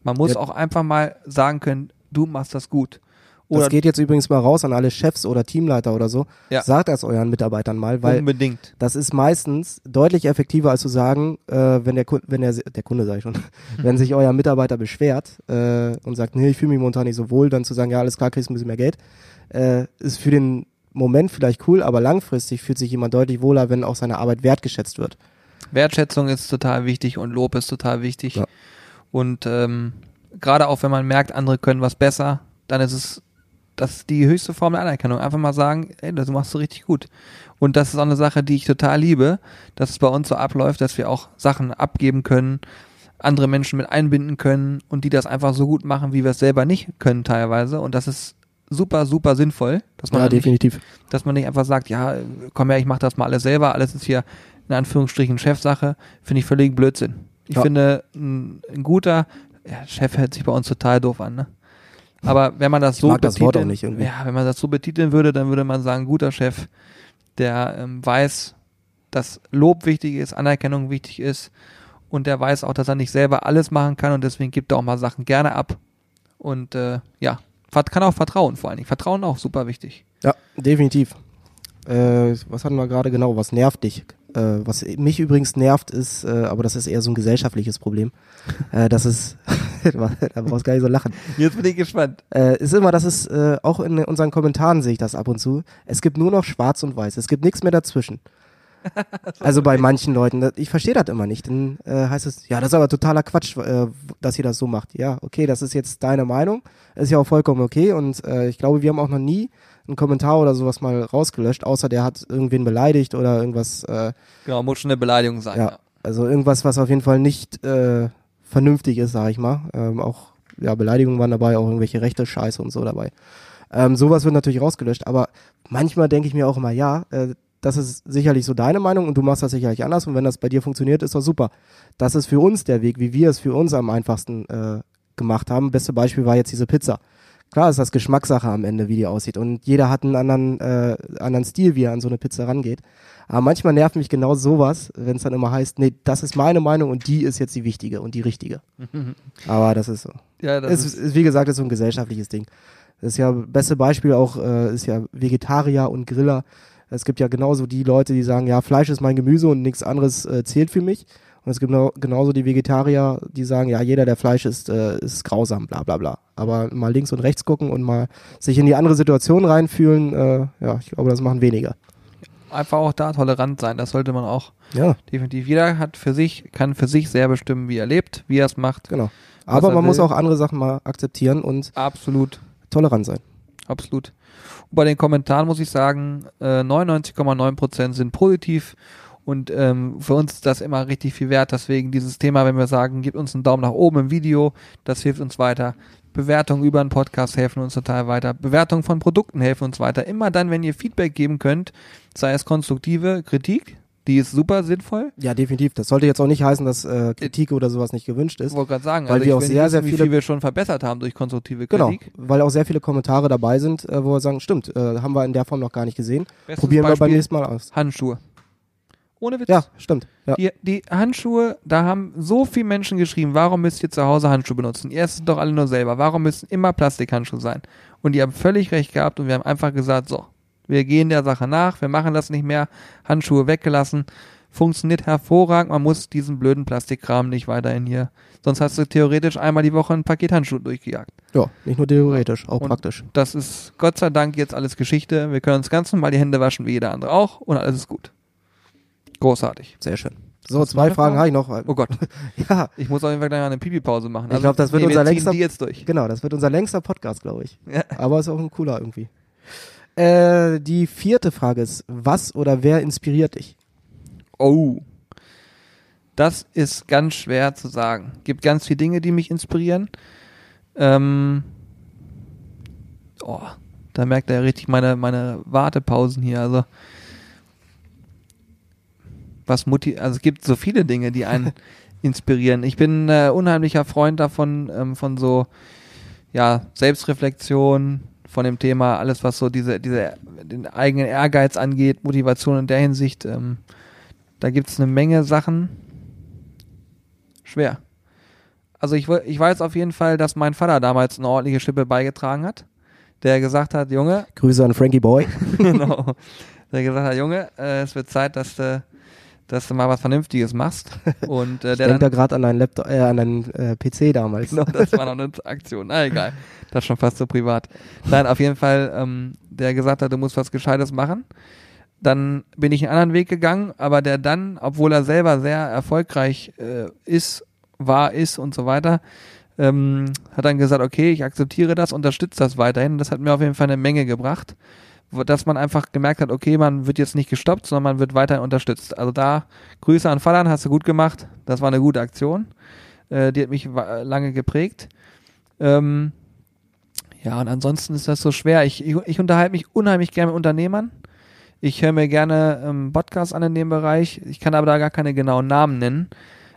Man muss Ja. auch einfach mal sagen können, du machst das gut. Oder das geht jetzt übrigens mal raus an alle Chefs oder Teamleiter oder so. Ja. Sagt das euren Mitarbeitern mal, weil unbedingt. Das ist meistens deutlich effektiver, als zu sagen, äh, wenn der Kunde, wenn der, der Kunde sag ich schon, wenn sich euer Mitarbeiter beschwert äh, und sagt, nee, ich fühle mich momentan nicht so wohl, dann zu sagen, ja, alles klar, kriegst ein bisschen mehr Geld, äh, ist für den Moment vielleicht cool, aber langfristig fühlt sich jemand deutlich wohler, wenn auch seine Arbeit wertgeschätzt wird. Wertschätzung ist total wichtig und Lob ist total wichtig. Ja. Und ähm, gerade auch wenn man merkt, andere können was besser, dann ist es das ist die höchste Form der Anerkennung. Einfach mal sagen, ey, das machst du richtig gut. Und das ist auch eine Sache, die ich total liebe, dass es bei uns so abläuft, dass wir auch Sachen abgeben können, andere Menschen mit einbinden können und die das einfach so gut machen, wie wir es selber nicht können teilweise. Und das ist super, super sinnvoll, dass man Ja, dann nicht definitiv. dass man nicht einfach sagt, ja, komm her, ich mache das mal alles selber, alles ist hier in Anführungsstrichen Chefsache, finde ich völlig Blödsinn. Ich Ja. finde, ein, ein guter ja, Chef hört sich bei uns total doof an, ne? Aber wenn man das Ich so mag das Wort betiteln, auch nicht irgendwie. ja, wenn man das so betiteln würde, dann würde man sagen, guter Chef, der ähm, weiß, dass Lob wichtig ist, Anerkennung wichtig ist und der weiß auch, dass er nicht selber alles machen kann und deswegen gibt er auch mal Sachen gerne ab. Und äh, ja, kann auch Vertrauen vor allen Dingen. Vertrauen auch super wichtig. Ja, definitiv. Äh, was hatten wir gerade genau? Was nervt dich? Äh, was mich übrigens nervt, ist, äh, aber das ist eher so ein gesellschaftliches Problem. äh, das ist, da brauchst du gar nicht so lachen. Jetzt bin ich gespannt. Äh, ist immer, das ist, äh, auch in unseren Kommentaren sehe ich das ab und zu. Es gibt nur noch schwarz und weiß. Es gibt nichts mehr dazwischen. Also bei manchen Leuten. Ich verstehe das immer nicht. Dann äh, heißt es, ja, das ist aber totaler Quatsch, äh, dass ihr das so macht. Ja, okay, das ist jetzt deine Meinung. Ist ja auch vollkommen okay. Und äh, ich glaube, wir haben auch noch nie einen Kommentar oder sowas mal rausgelöscht, außer der hat irgendwen beleidigt oder irgendwas, äh, Genau, muss schon eine Beleidigung sein. ja, also irgendwas, was auf jeden Fall nicht äh, vernünftig ist, sag ich mal. Ähm, auch ja, Beleidigungen waren dabei, auch irgendwelche rechte Scheiße und so dabei. Ähm, sowas wird natürlich rausgelöscht, aber manchmal denke ich mir auch immer, ja, äh, das ist sicherlich so deine Meinung und du machst das sicherlich anders und wenn das bei dir funktioniert, ist doch super. Das ist für uns der Weg, wie wir es für uns am einfachsten äh, gemacht haben. Beste Beispiel war jetzt diese Pizza. Klar ist das Geschmackssache am Ende, wie die aussieht und jeder hat einen anderen, äh, anderen Stil, wie er an so eine Pizza rangeht. Aber manchmal nervt mich genau sowas, wenn es dann immer heißt, nee, das ist meine Meinung und die ist jetzt die wichtige und die richtige. Aber das ist so. Ja, das Es ist, ist, ist, wie gesagt, ist so ein gesellschaftliches Ding. Das ist ja, beste Beispiel auch, äh, ist ja Vegetarier und Griller. Es gibt ja genauso die Leute, die sagen, ja, Fleisch ist mein Gemüse und nichts anderes äh, zählt für mich. Und es gibt genau, genauso die Vegetarier, die sagen, ja, jeder, der Fleisch isst, äh, ist grausam, bla bla bla. Aber mal links und rechts gucken und mal sich in die andere Situation reinfühlen, äh, ja, ich glaube, das machen weniger. einfach auch da tolerant sein. Das sollte man auch Ja, definitiv. Jeder hat für sich, kann für sich sehr bestimmen, wie er lebt, wie er es macht. genau. Aber er man muss will. auch andere Sachen mal akzeptieren und Absolut. tolerant sein. Absolut. Und bei den Kommentaren muss ich sagen, äh, 99,9% sind positiv und ähm, für uns ist das immer richtig viel wert. Deswegen dieses Thema, wenn wir sagen, gebt uns einen Daumen nach oben im Video, das hilft uns weiter. Bewertungen über einen Podcast helfen uns total weiter. Bewertungen von Produkten helfen uns weiter. Immer dann, wenn ihr Feedback geben könnt, sei es konstruktive Kritik, die ist super sinnvoll. Ja, definitiv. Das sollte jetzt auch nicht heißen, dass äh, Kritik oder sowas nicht gewünscht Ich ist. wollte gerade sagen, Weil also wir auch sehr, nicht sehr wissen, wie viele- viel wir schon verbessert haben durch konstruktive Genau, Kritik. weil auch sehr viele Kommentare dabei sind, äh, wo wir sagen, stimmt, äh, haben wir in der Form noch gar nicht gesehen. Bestes Probieren wir beim Beispiel, nächsten Mal aus. Handschuhe. Ohne Witz. Ja, stimmt. Ja. Die, die Handschuhe, da haben so viele Menschen geschrieben, warum müsst ihr zu Hause Handschuhe benutzen? Ihr esst doch alle nur selber. Warum müssen immer Plastikhandschuhe sein? Und die haben völlig recht gehabt und wir haben einfach gesagt, so, wir gehen der Sache nach, wir machen das nicht mehr, Handschuhe weggelassen. Funktioniert hervorragend, man muss diesen blöden Plastikkram nicht weiterhin hier. Sonst hast du theoretisch einmal die Woche ein Paket Handschuhe durchgejagt. ja, nicht nur theoretisch, auch Und- praktisch. Das ist Gott sei Dank jetzt alles Geschichte. Wir können uns ganz normal die Hände waschen, wie jeder andere auch, und alles ist gut. Großartig. Sehr schön. So, Hast zwei Fragen Frage? habe ich noch. Oh Gott. Ja, Ich muss auf jeden Fall gleich mal eine Pipi-Pause machen. Ich glaub, das wird nee, unser längster- die jetzt durch. genau, das wird unser längster Podcast, glaube ich. Ja. Aber ist auch ein cooler irgendwie. Äh, die vierte Frage ist, was oder wer inspiriert dich? Oh. Das ist ganz schwer zu sagen. Gibt ganz viele Dinge, die mich inspirieren. Ähm, oh, da merkt er richtig meine, meine Wartepausen hier. Also, was Mutti, also es gibt so viele Dinge, die einen inspirieren. Ich bin äh, unheimlicher Freund davon, ähm, von so, ja, Selbstreflexion, von dem Thema, alles was so diese, diese, den eigenen Ehrgeiz angeht, Motivation in der Hinsicht, ähm, da gibt's eine Menge Sachen. Schwer. Also ich, ich weiß auf jeden Fall, dass mein Vater damals eine ordentliche Schippe beigetragen hat, der gesagt hat, Junge, Grüße an Frankie Boy. genau, der gesagt hat, Junge, äh, es wird Zeit, dass du, dass du mal was Vernünftiges machst. Und äh, Ich der denke da gerade an deinen Laptop, äh, an deinen äh, PC damals. genau, das war noch eine Aktion. Na egal, das ist schon fast so privat. Nein, auf jeden Fall, ähm, der gesagt hat, du musst was Gescheites machen. Dann bin ich einen anderen Weg gegangen, aber der dann, obwohl er selber sehr erfolgreich äh, ist, war, ist und so weiter, ähm, hat dann gesagt, okay, ich akzeptiere das, unterstütze das weiterhin. Das hat mir auf jeden Fall eine Menge gebracht, dass man einfach gemerkt hat, okay, man wird jetzt nicht gestoppt, sondern man wird weiterhin unterstützt. Also da Grüße an Fallern, hast du gut gemacht. Das war eine gute Aktion. Äh, die hat mich lange geprägt. Ähm, ja, und ansonsten ist das so schwer. Ich, ich, ich unterhalte mich unheimlich gerne mit Unternehmern. Ich höre mir gerne ähm, Podcasts an in dem Bereich. Ich kann aber da gar keine genauen Namen nennen.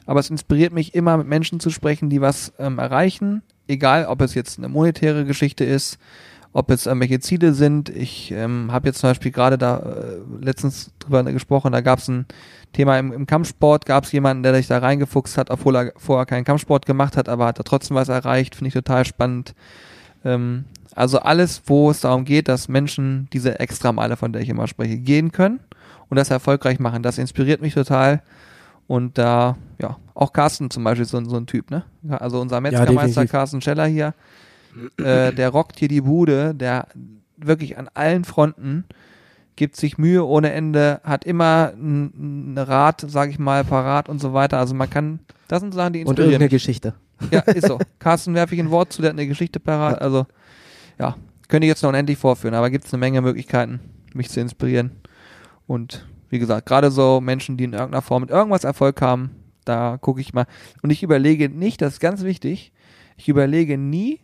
Aber es inspiriert mich immer, mit Menschen zu sprechen, die was ähm, erreichen, egal, ob es jetzt eine monetäre Geschichte ist, ob es irgendwelche Ziele sind. Ich ähm, habe jetzt zum Beispiel gerade da äh, letztens drüber gesprochen, da gab es ein Thema im, im Kampfsport, gab es jemanden, der sich da reingefuchst hat, obwohl er vorher keinen Kampfsport gemacht hat, aber hat er trotzdem was erreicht, finde ich total spannend. Ähm, also alles, wo es darum geht, dass Menschen diese Extrameile, von der ich immer spreche, gehen können und das erfolgreich machen, das inspiriert mich total. Und da, ja, auch Carsten zum Beispiel so, so ein Typ, ne? Also unser Metzgermeister definitiv. Carsten Scheller hier, äh, der rockt hier die Bude, der wirklich an allen Fronten gibt sich Mühe ohne Ende, hat immer ein, Rat, sag ich mal, parat und so weiter. Also man kann, das sind Sachen, die Und inspirieren. irgendeine Geschichte. Ja, ist so. Carsten werfe ich ein Wort zu, der hat eine Geschichte parat. Also, ja, könnte ich jetzt noch unendlich vorführen, aber gibt es eine Menge Möglichkeiten, mich zu inspirieren. Und wie gesagt, gerade so Menschen, die in irgendeiner Form mit irgendwas Erfolg haben, da gucke ich mal. Und ich überlege nicht, das ist ganz wichtig, ich überlege nie,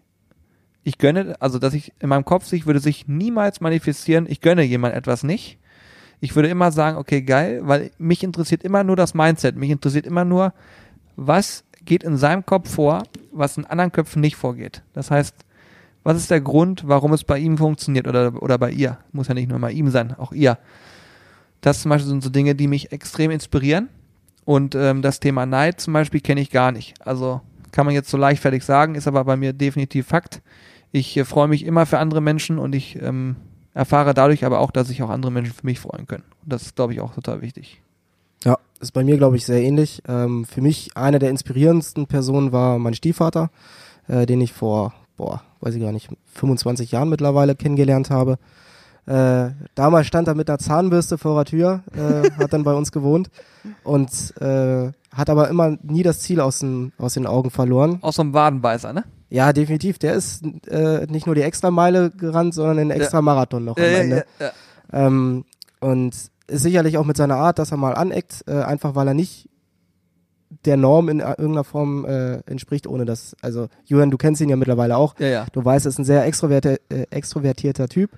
ich gönne, also dass ich in meinem Kopf sich würde sich niemals manifestieren, ich gönne jemand etwas nicht. Ich würde immer sagen, okay, geil, weil mich interessiert immer nur das Mindset. Mich interessiert immer nur, was geht in seinem Kopf vor, was in anderen Köpfen nicht vorgeht. Das heißt, was ist der Grund, warum es bei ihm funktioniert oder, oder bei ihr? Muss ja nicht nur bei ihm sein, auch ihr. Das zum Beispiel sind so Dinge, die mich extrem inspirieren. Und ähm, das Thema Neid zum Beispiel kenne ich gar nicht. Also kann man jetzt so leichtfertig sagen, ist aber bei mir definitiv Fakt. Ich äh, freue mich immer für andere Menschen und ich ähm, erfahre dadurch aber auch, dass sich auch andere Menschen für mich freuen können. Und das ist, glaube ich, auch total wichtig. Ja, ist bei mir, glaube ich, sehr ähnlich. Ähm, für mich eine der inspirierendsten Personen war mein Stiefvater, äh, den ich vor, boah, weiß ich gar nicht, 25 Jahren mittlerweile kennengelernt habe. Äh, damals stand er mit einer Zahnbürste vor der Tür, äh, hat dann bei uns gewohnt und äh, hat aber immer nie das Ziel aus den, aus den Augen verloren. Auch so ein Wadenbeißer, ne? Ja, definitiv. Der ist äh, nicht nur die Extrameile gerannt, sondern den extra Marathon noch am Ende. Ähm, und ist sicherlich auch mit seiner Art, dass er mal aneckt, äh, einfach weil er nicht der Norm in irgendeiner Form äh, entspricht, ohne dass, also Julian, du kennst ihn ja mittlerweile auch. ja, ja. Du weißt, er ist ein sehr extroverti äh, extrovertierter Typ.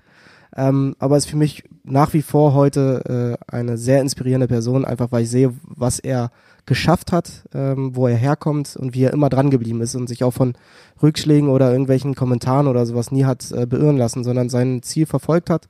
Ähm, aber ist für mich nach wie vor heute äh, eine sehr inspirierende Person, einfach weil ich sehe, was er geschafft hat, ähm, wo er herkommt und wie er immer dran geblieben ist und sich auch von Rückschlägen oder irgendwelchen Kommentaren oder sowas nie hat äh, beirren lassen, sondern sein Ziel verfolgt hat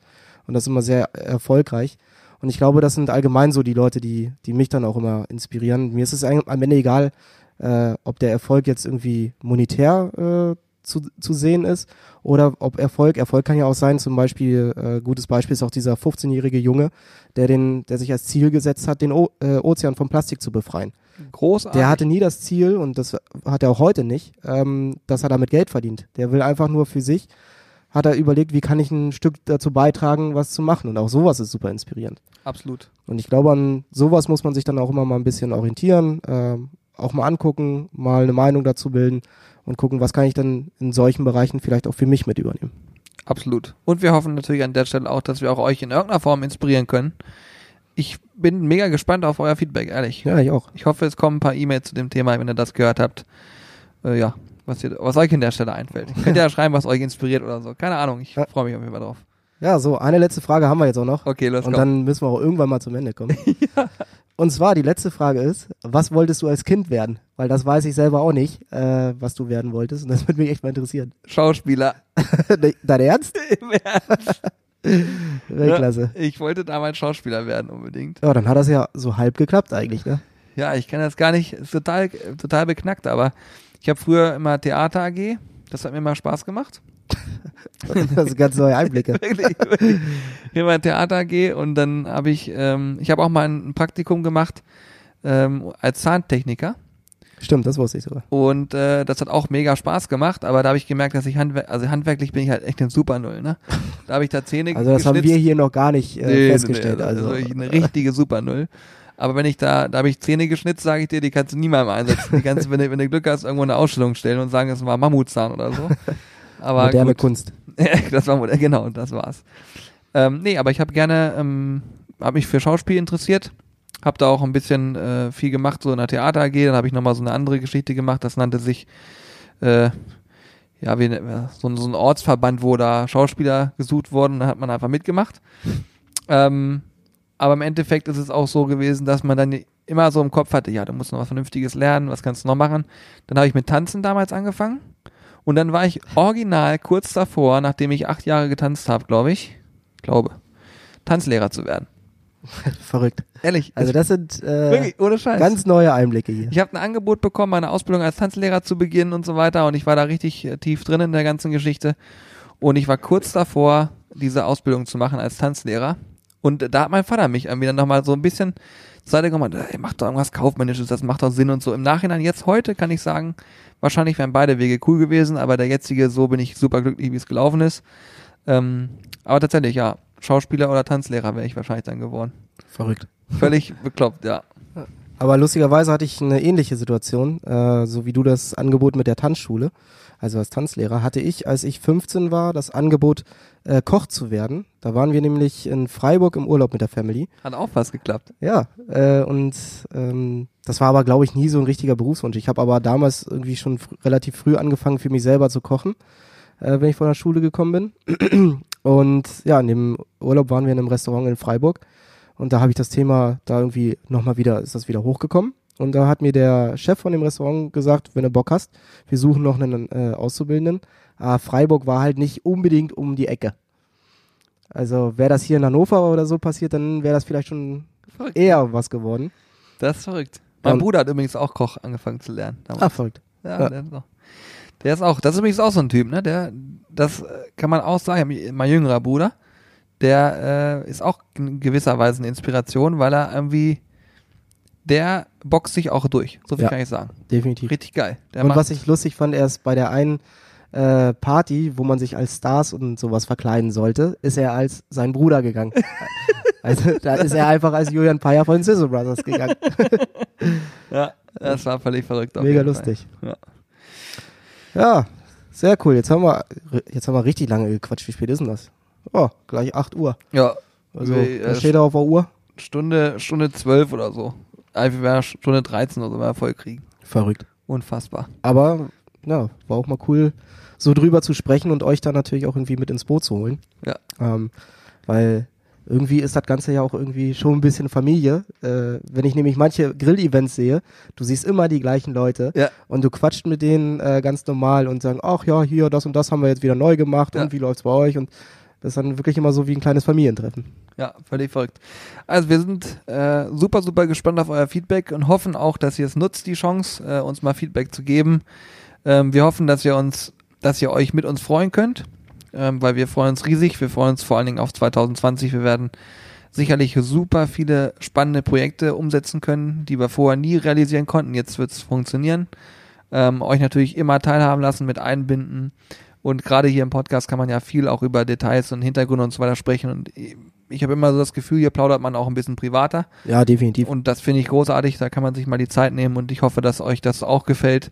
und das immer sehr erfolgreich. Und ich glaube, das sind allgemein so die Leute, die, die mich dann auch immer inspirieren. Mir ist es am Ende egal, äh, ob der Erfolg jetzt irgendwie monetär äh, zu, zu sehen ist oder ob Erfolg, Erfolg kann ja auch sein, zum Beispiel, äh, gutes Beispiel ist auch dieser 15-jährige Junge, der den, der sich als Ziel gesetzt hat, den o äh, Ozean vom Plastik zu befreien. Großartig. Der hatte nie das Ziel, und das hat er auch heute nicht, ähm, dass er damit Geld verdient. Der will einfach nur für sich, hat er überlegt, wie kann ich ein Stück dazu beitragen, was zu machen. Und auch sowas ist super inspirierend. Absolut. Und ich glaube, an sowas muss man sich dann auch immer mal ein bisschen orientieren, ähm, auch mal angucken, mal eine Meinung dazu bilden und gucken, was kann ich dann in solchen Bereichen vielleicht auch für mich mit übernehmen. Absolut. Und wir hoffen natürlich an der Stelle auch, dass wir auch euch in irgendeiner Form inspirieren können. Ich bin mega gespannt auf euer Feedback, ehrlich. Ja, ich auch. Ich hoffe, es kommen ein paar E-Mails zu dem Thema, wenn ihr das gehört habt. Äh, ja, was, ihr, was euch in der Stelle einfällt. Könnt ihr ja schreiben, was euch inspiriert oder so. Keine Ahnung, ich Ja. freue mich auf jeden Fall drauf. Ja, so, eine letzte Frage haben wir jetzt auch noch. Okay, los Und go. dann müssen wir auch irgendwann mal zum Ende kommen. Und zwar, die letzte Frage ist, was wolltest du als Kind werden? Weil das weiß ich selber auch nicht, äh, was du werden wolltest. Und das würde mich echt mal interessieren. Schauspieler. Dein Ernst? Im Ernst. Weltklasse. Ich wollte damals Schauspieler werden, unbedingt. Ja, dann hat das ja so halb geklappt eigentlich, ne? Ja, ich kann das gar nicht, ist total, total beknackt, aber ich habe früher immer Theater AG. Das hat mir immer Spaß gemacht. Das sind ganz neue Einblicke. wirklich, wirklich. Hier war Theater AG und dann habe ich, ähm, ich habe auch mal ein Praktikum gemacht ähm, als Zahntechniker Stimmt, das wusste ich sogar. und äh, das hat auch mega Spaß gemacht, aber da habe ich gemerkt, dass ich handwer also handwerklich bin ich halt echt ein Super Null, ne? Da habe ich da Zähne Also das haben wir geschnitzt. hier noch gar nicht äh, Nee, festgestellt. nee, also, wirklich eine richtige Super Null. Aber wenn ich da, da habe ich Zähne geschnitzt, sage ich dir, die kannst du niemals einsetzen. Die kannst du, wenn du, wenn du Glück hast, irgendwo eine Ausstellung stellen und sagen, es war Mammutzahn oder so. Aber moderne gut. Kunst. das war genau, das war's. Ähm, nee, aber ich habe gerne, ähm, habe mich für Schauspiel interessiert, habe da auch ein bisschen äh, viel gemacht, so in der Theater AG, dann habe ich nochmal so eine andere Geschichte gemacht, das nannte sich, äh, ja, wie, so, ein- so ein Ortsverband, wo da Schauspieler gesucht wurden, da hat man einfach mitgemacht. Ähm, aber im Endeffekt ist es auch so gewesen, dass man dann immer so im Kopf hatte, ja, du musst noch was Vernünftiges lernen, was kannst du noch machen. Dann habe ich mit Tanzen damals angefangen Und dann war ich original kurz davor, nachdem ich acht Jahre getanzt habe, glaube ich, glaube, Tanzlehrer zu werden. Verrückt. Ehrlich. Also das sind äh, wirklich, ohne Scheiß. ganz neue Einblicke hier. Ich habe ein Angebot bekommen, meine Ausbildung als Tanzlehrer zu beginnen und so weiter. Und ich war da richtig äh, tief drin in der ganzen Geschichte. Und ich war kurz davor, diese Ausbildung zu machen als Tanzlehrer. Und da hat mein Vater mich irgendwie dann nochmal so ein bisschen zur Seite gekommen, ey, mach doch irgendwas Kaufmännisches, das macht doch Sinn und so. Im Nachhinein, jetzt heute kann ich sagen, wahrscheinlich wären beide Wege cool gewesen, aber der jetzige, so bin ich super glücklich, wie es gelaufen ist. Ähm, aber tatsächlich, ja, Schauspieler oder Tanzlehrer wäre ich wahrscheinlich dann geworden. Verrückt. Völlig bekloppt, ja. Aber lustigerweise hatte ich eine ähnliche Situation, äh, so wie du das Angebot mit der Tanzschule, also als Tanzlehrer, hatte ich, als ich 15 war, das Angebot, äh, Koch zu werden. Da waren wir nämlich in Freiburg im Urlaub mit der Family. Hat auch fast geklappt. Ja, äh, und ähm, das war aber, glaube ich, nie so ein richtiger Berufswunsch. Ich habe aber damals irgendwie schon fr relativ früh angefangen, für mich selber zu kochen, äh, wenn ich von der Schule gekommen bin. Und ja, in dem Urlaub waren wir in einem Restaurant in Freiburg. Und da habe ich das Thema da irgendwie nochmal wieder, ist das wieder hochgekommen. Und da hat mir der Chef von dem Restaurant gesagt, wenn du Bock hast, wir suchen noch einen äh, Auszubildenden. Aber Freiburg war halt nicht unbedingt um die Ecke. Also wäre das hier in Hannover oder so passiert, dann wäre das vielleicht schon Verrückt. eher was geworden. Das ist verrückt. Mein Und- Bruder hat übrigens auch Koch angefangen zu lernen. damals. Ah, verrückt. Ja, Ja. Der, ist auch, der ist auch, das ist übrigens auch so ein Typ, ne? Der, das äh, kann man auch sagen, mein jüngerer Bruder, der äh, ist auch in gewisser Weise eine Inspiration, weil er irgendwie, der boxt sich auch durch. So viel Ja. kann ich sagen. Definitiv. Richtig geil. Der und was ich lustig fand, erst bei der einen äh, Party, wo man sich als Stars und sowas verkleiden sollte, ist er als sein Bruder gegangen. also da ist er einfach als Julian Payer von Sizzle Brothers gegangen. ja, das war völlig verrückt. Mega lustig. Ja. Ja, sehr cool. Jetzt haben wir jetzt haben wir richtig lange gequatscht. Wie spät ist denn das? Oh, gleich 8 Uhr. Ja, Also, Wie, äh, steht da auf der Uhr? Stunde, Stunde 12 oder so. Einfach wäre Stunde 13 oder so, wir voll kriegen. Verrückt. Unfassbar. Aber, ja, war auch mal cool, so drüber zu sprechen und euch dann natürlich auch irgendwie mit ins Boot zu holen. Ja. Ähm, weil irgendwie ist das Ganze ja auch irgendwie schon ein bisschen Familie. Äh, wenn ich nämlich manche Grill-Events sehe, du siehst immer die gleichen Leute Ja. und du quatscht mit denen äh, ganz normal und sagen, ach ja, hier, das und das haben wir jetzt wieder neu gemacht Ja. und wie läuft's bei euch? Und das ist dann wirklich immer so wie ein kleines Familientreffen. Ja, völlig verrückt. Also wir sind äh, super, super gespannt auf euer Feedback und hoffen auch, dass ihr es nutzt, die Chance, äh, uns mal Feedback zu geben. Ähm, wir hoffen, dass ihr uns, dass ihr euch mit uns freuen könnt, ähm, weil wir freuen uns riesig. Wir freuen uns vor allen Dingen auf 2020. Wir werden sicherlich super viele spannende Projekte umsetzen können, die wir vorher nie realisieren konnten. Jetzt wird es funktionieren. Ähm, euch natürlich immer teilhaben lassen, mit einbinden. Und gerade hier im Podcast kann man ja viel auch über Details und Hintergründe und so weiter sprechen. Und ich habe immer so das Gefühl, hier plaudert man auch ein bisschen privater. Ja, definitiv. Und das finde ich großartig. Da kann man sich mal die Zeit nehmen. Und ich hoffe, dass euch das auch gefällt.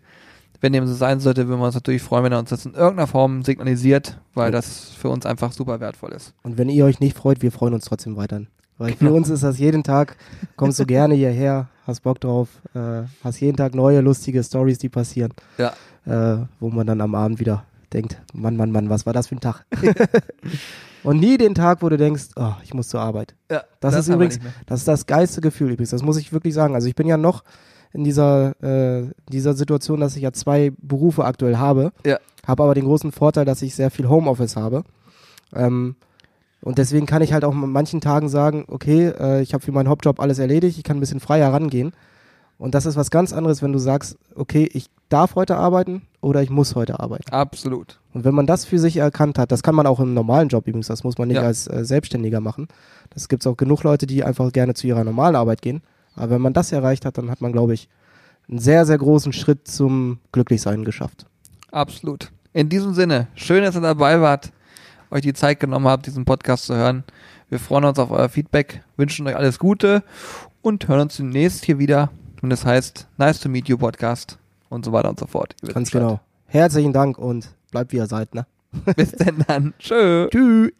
Wenn dem so sein sollte, würden wir uns natürlich freuen, wenn er uns das in irgendeiner Form signalisiert, weil das für uns einfach super wertvoll ist. Und wenn ihr euch nicht freut, wir freuen uns trotzdem weiterhin. Weil für Genau. uns ist das jeden Tag, kommst du gerne hierher, hast Bock drauf, äh, hast jeden Tag neue lustige Stories, die passieren, Ja. äh, wo man dann am Abend wieder denkt, Mann, Mann, Mann, was war das für ein Tag? Und nie den Tag, wo du denkst, oh, ich muss zur Arbeit. Ja, Das, ist haben wir übrigens, das ist das geilste Gefühl übrigens. Das muss ich wirklich sagen. Also ich bin ja noch in dieser, äh, dieser Situation, dass ich ja zwei Berufe aktuell habe. Ja. Habe aber den großen Vorteil, dass ich sehr viel Homeoffice habe. Ähm, und deswegen kann ich halt auch an manchen Tagen sagen, okay, äh, ich habe für meinen Hauptjob alles erledigt, ich kann ein bisschen freier rangehen. Und das ist was ganz anderes, wenn du sagst, okay, ich darf heute arbeiten oder ich muss heute arbeiten. Absolut. Und wenn man das für sich erkannt hat, das kann man auch im normalen Job übrigens, das muss man nicht Ja. als äh, Selbstständiger machen. Das gibt es auch genug Leute, die einfach gerne zu ihrer normalen Arbeit gehen. Aber wenn man das erreicht hat, dann hat man, glaube ich, einen sehr, sehr großen Schritt zum Glücklichsein geschafft. Absolut. In diesem Sinne, schön, dass ihr dabei wart, euch die Zeit genommen habt, diesen Podcast zu hören. Wir freuen uns auf euer Feedback, wünschen euch alles Gute und hören uns demnächst hier wieder. Und das heißt Nice to Meet You Podcast und so weiter und so fort. Ganz genau. Herzlichen Dank und bleibt wie ihr seid, ne? Bis denn dann. Tschö. Tschüss.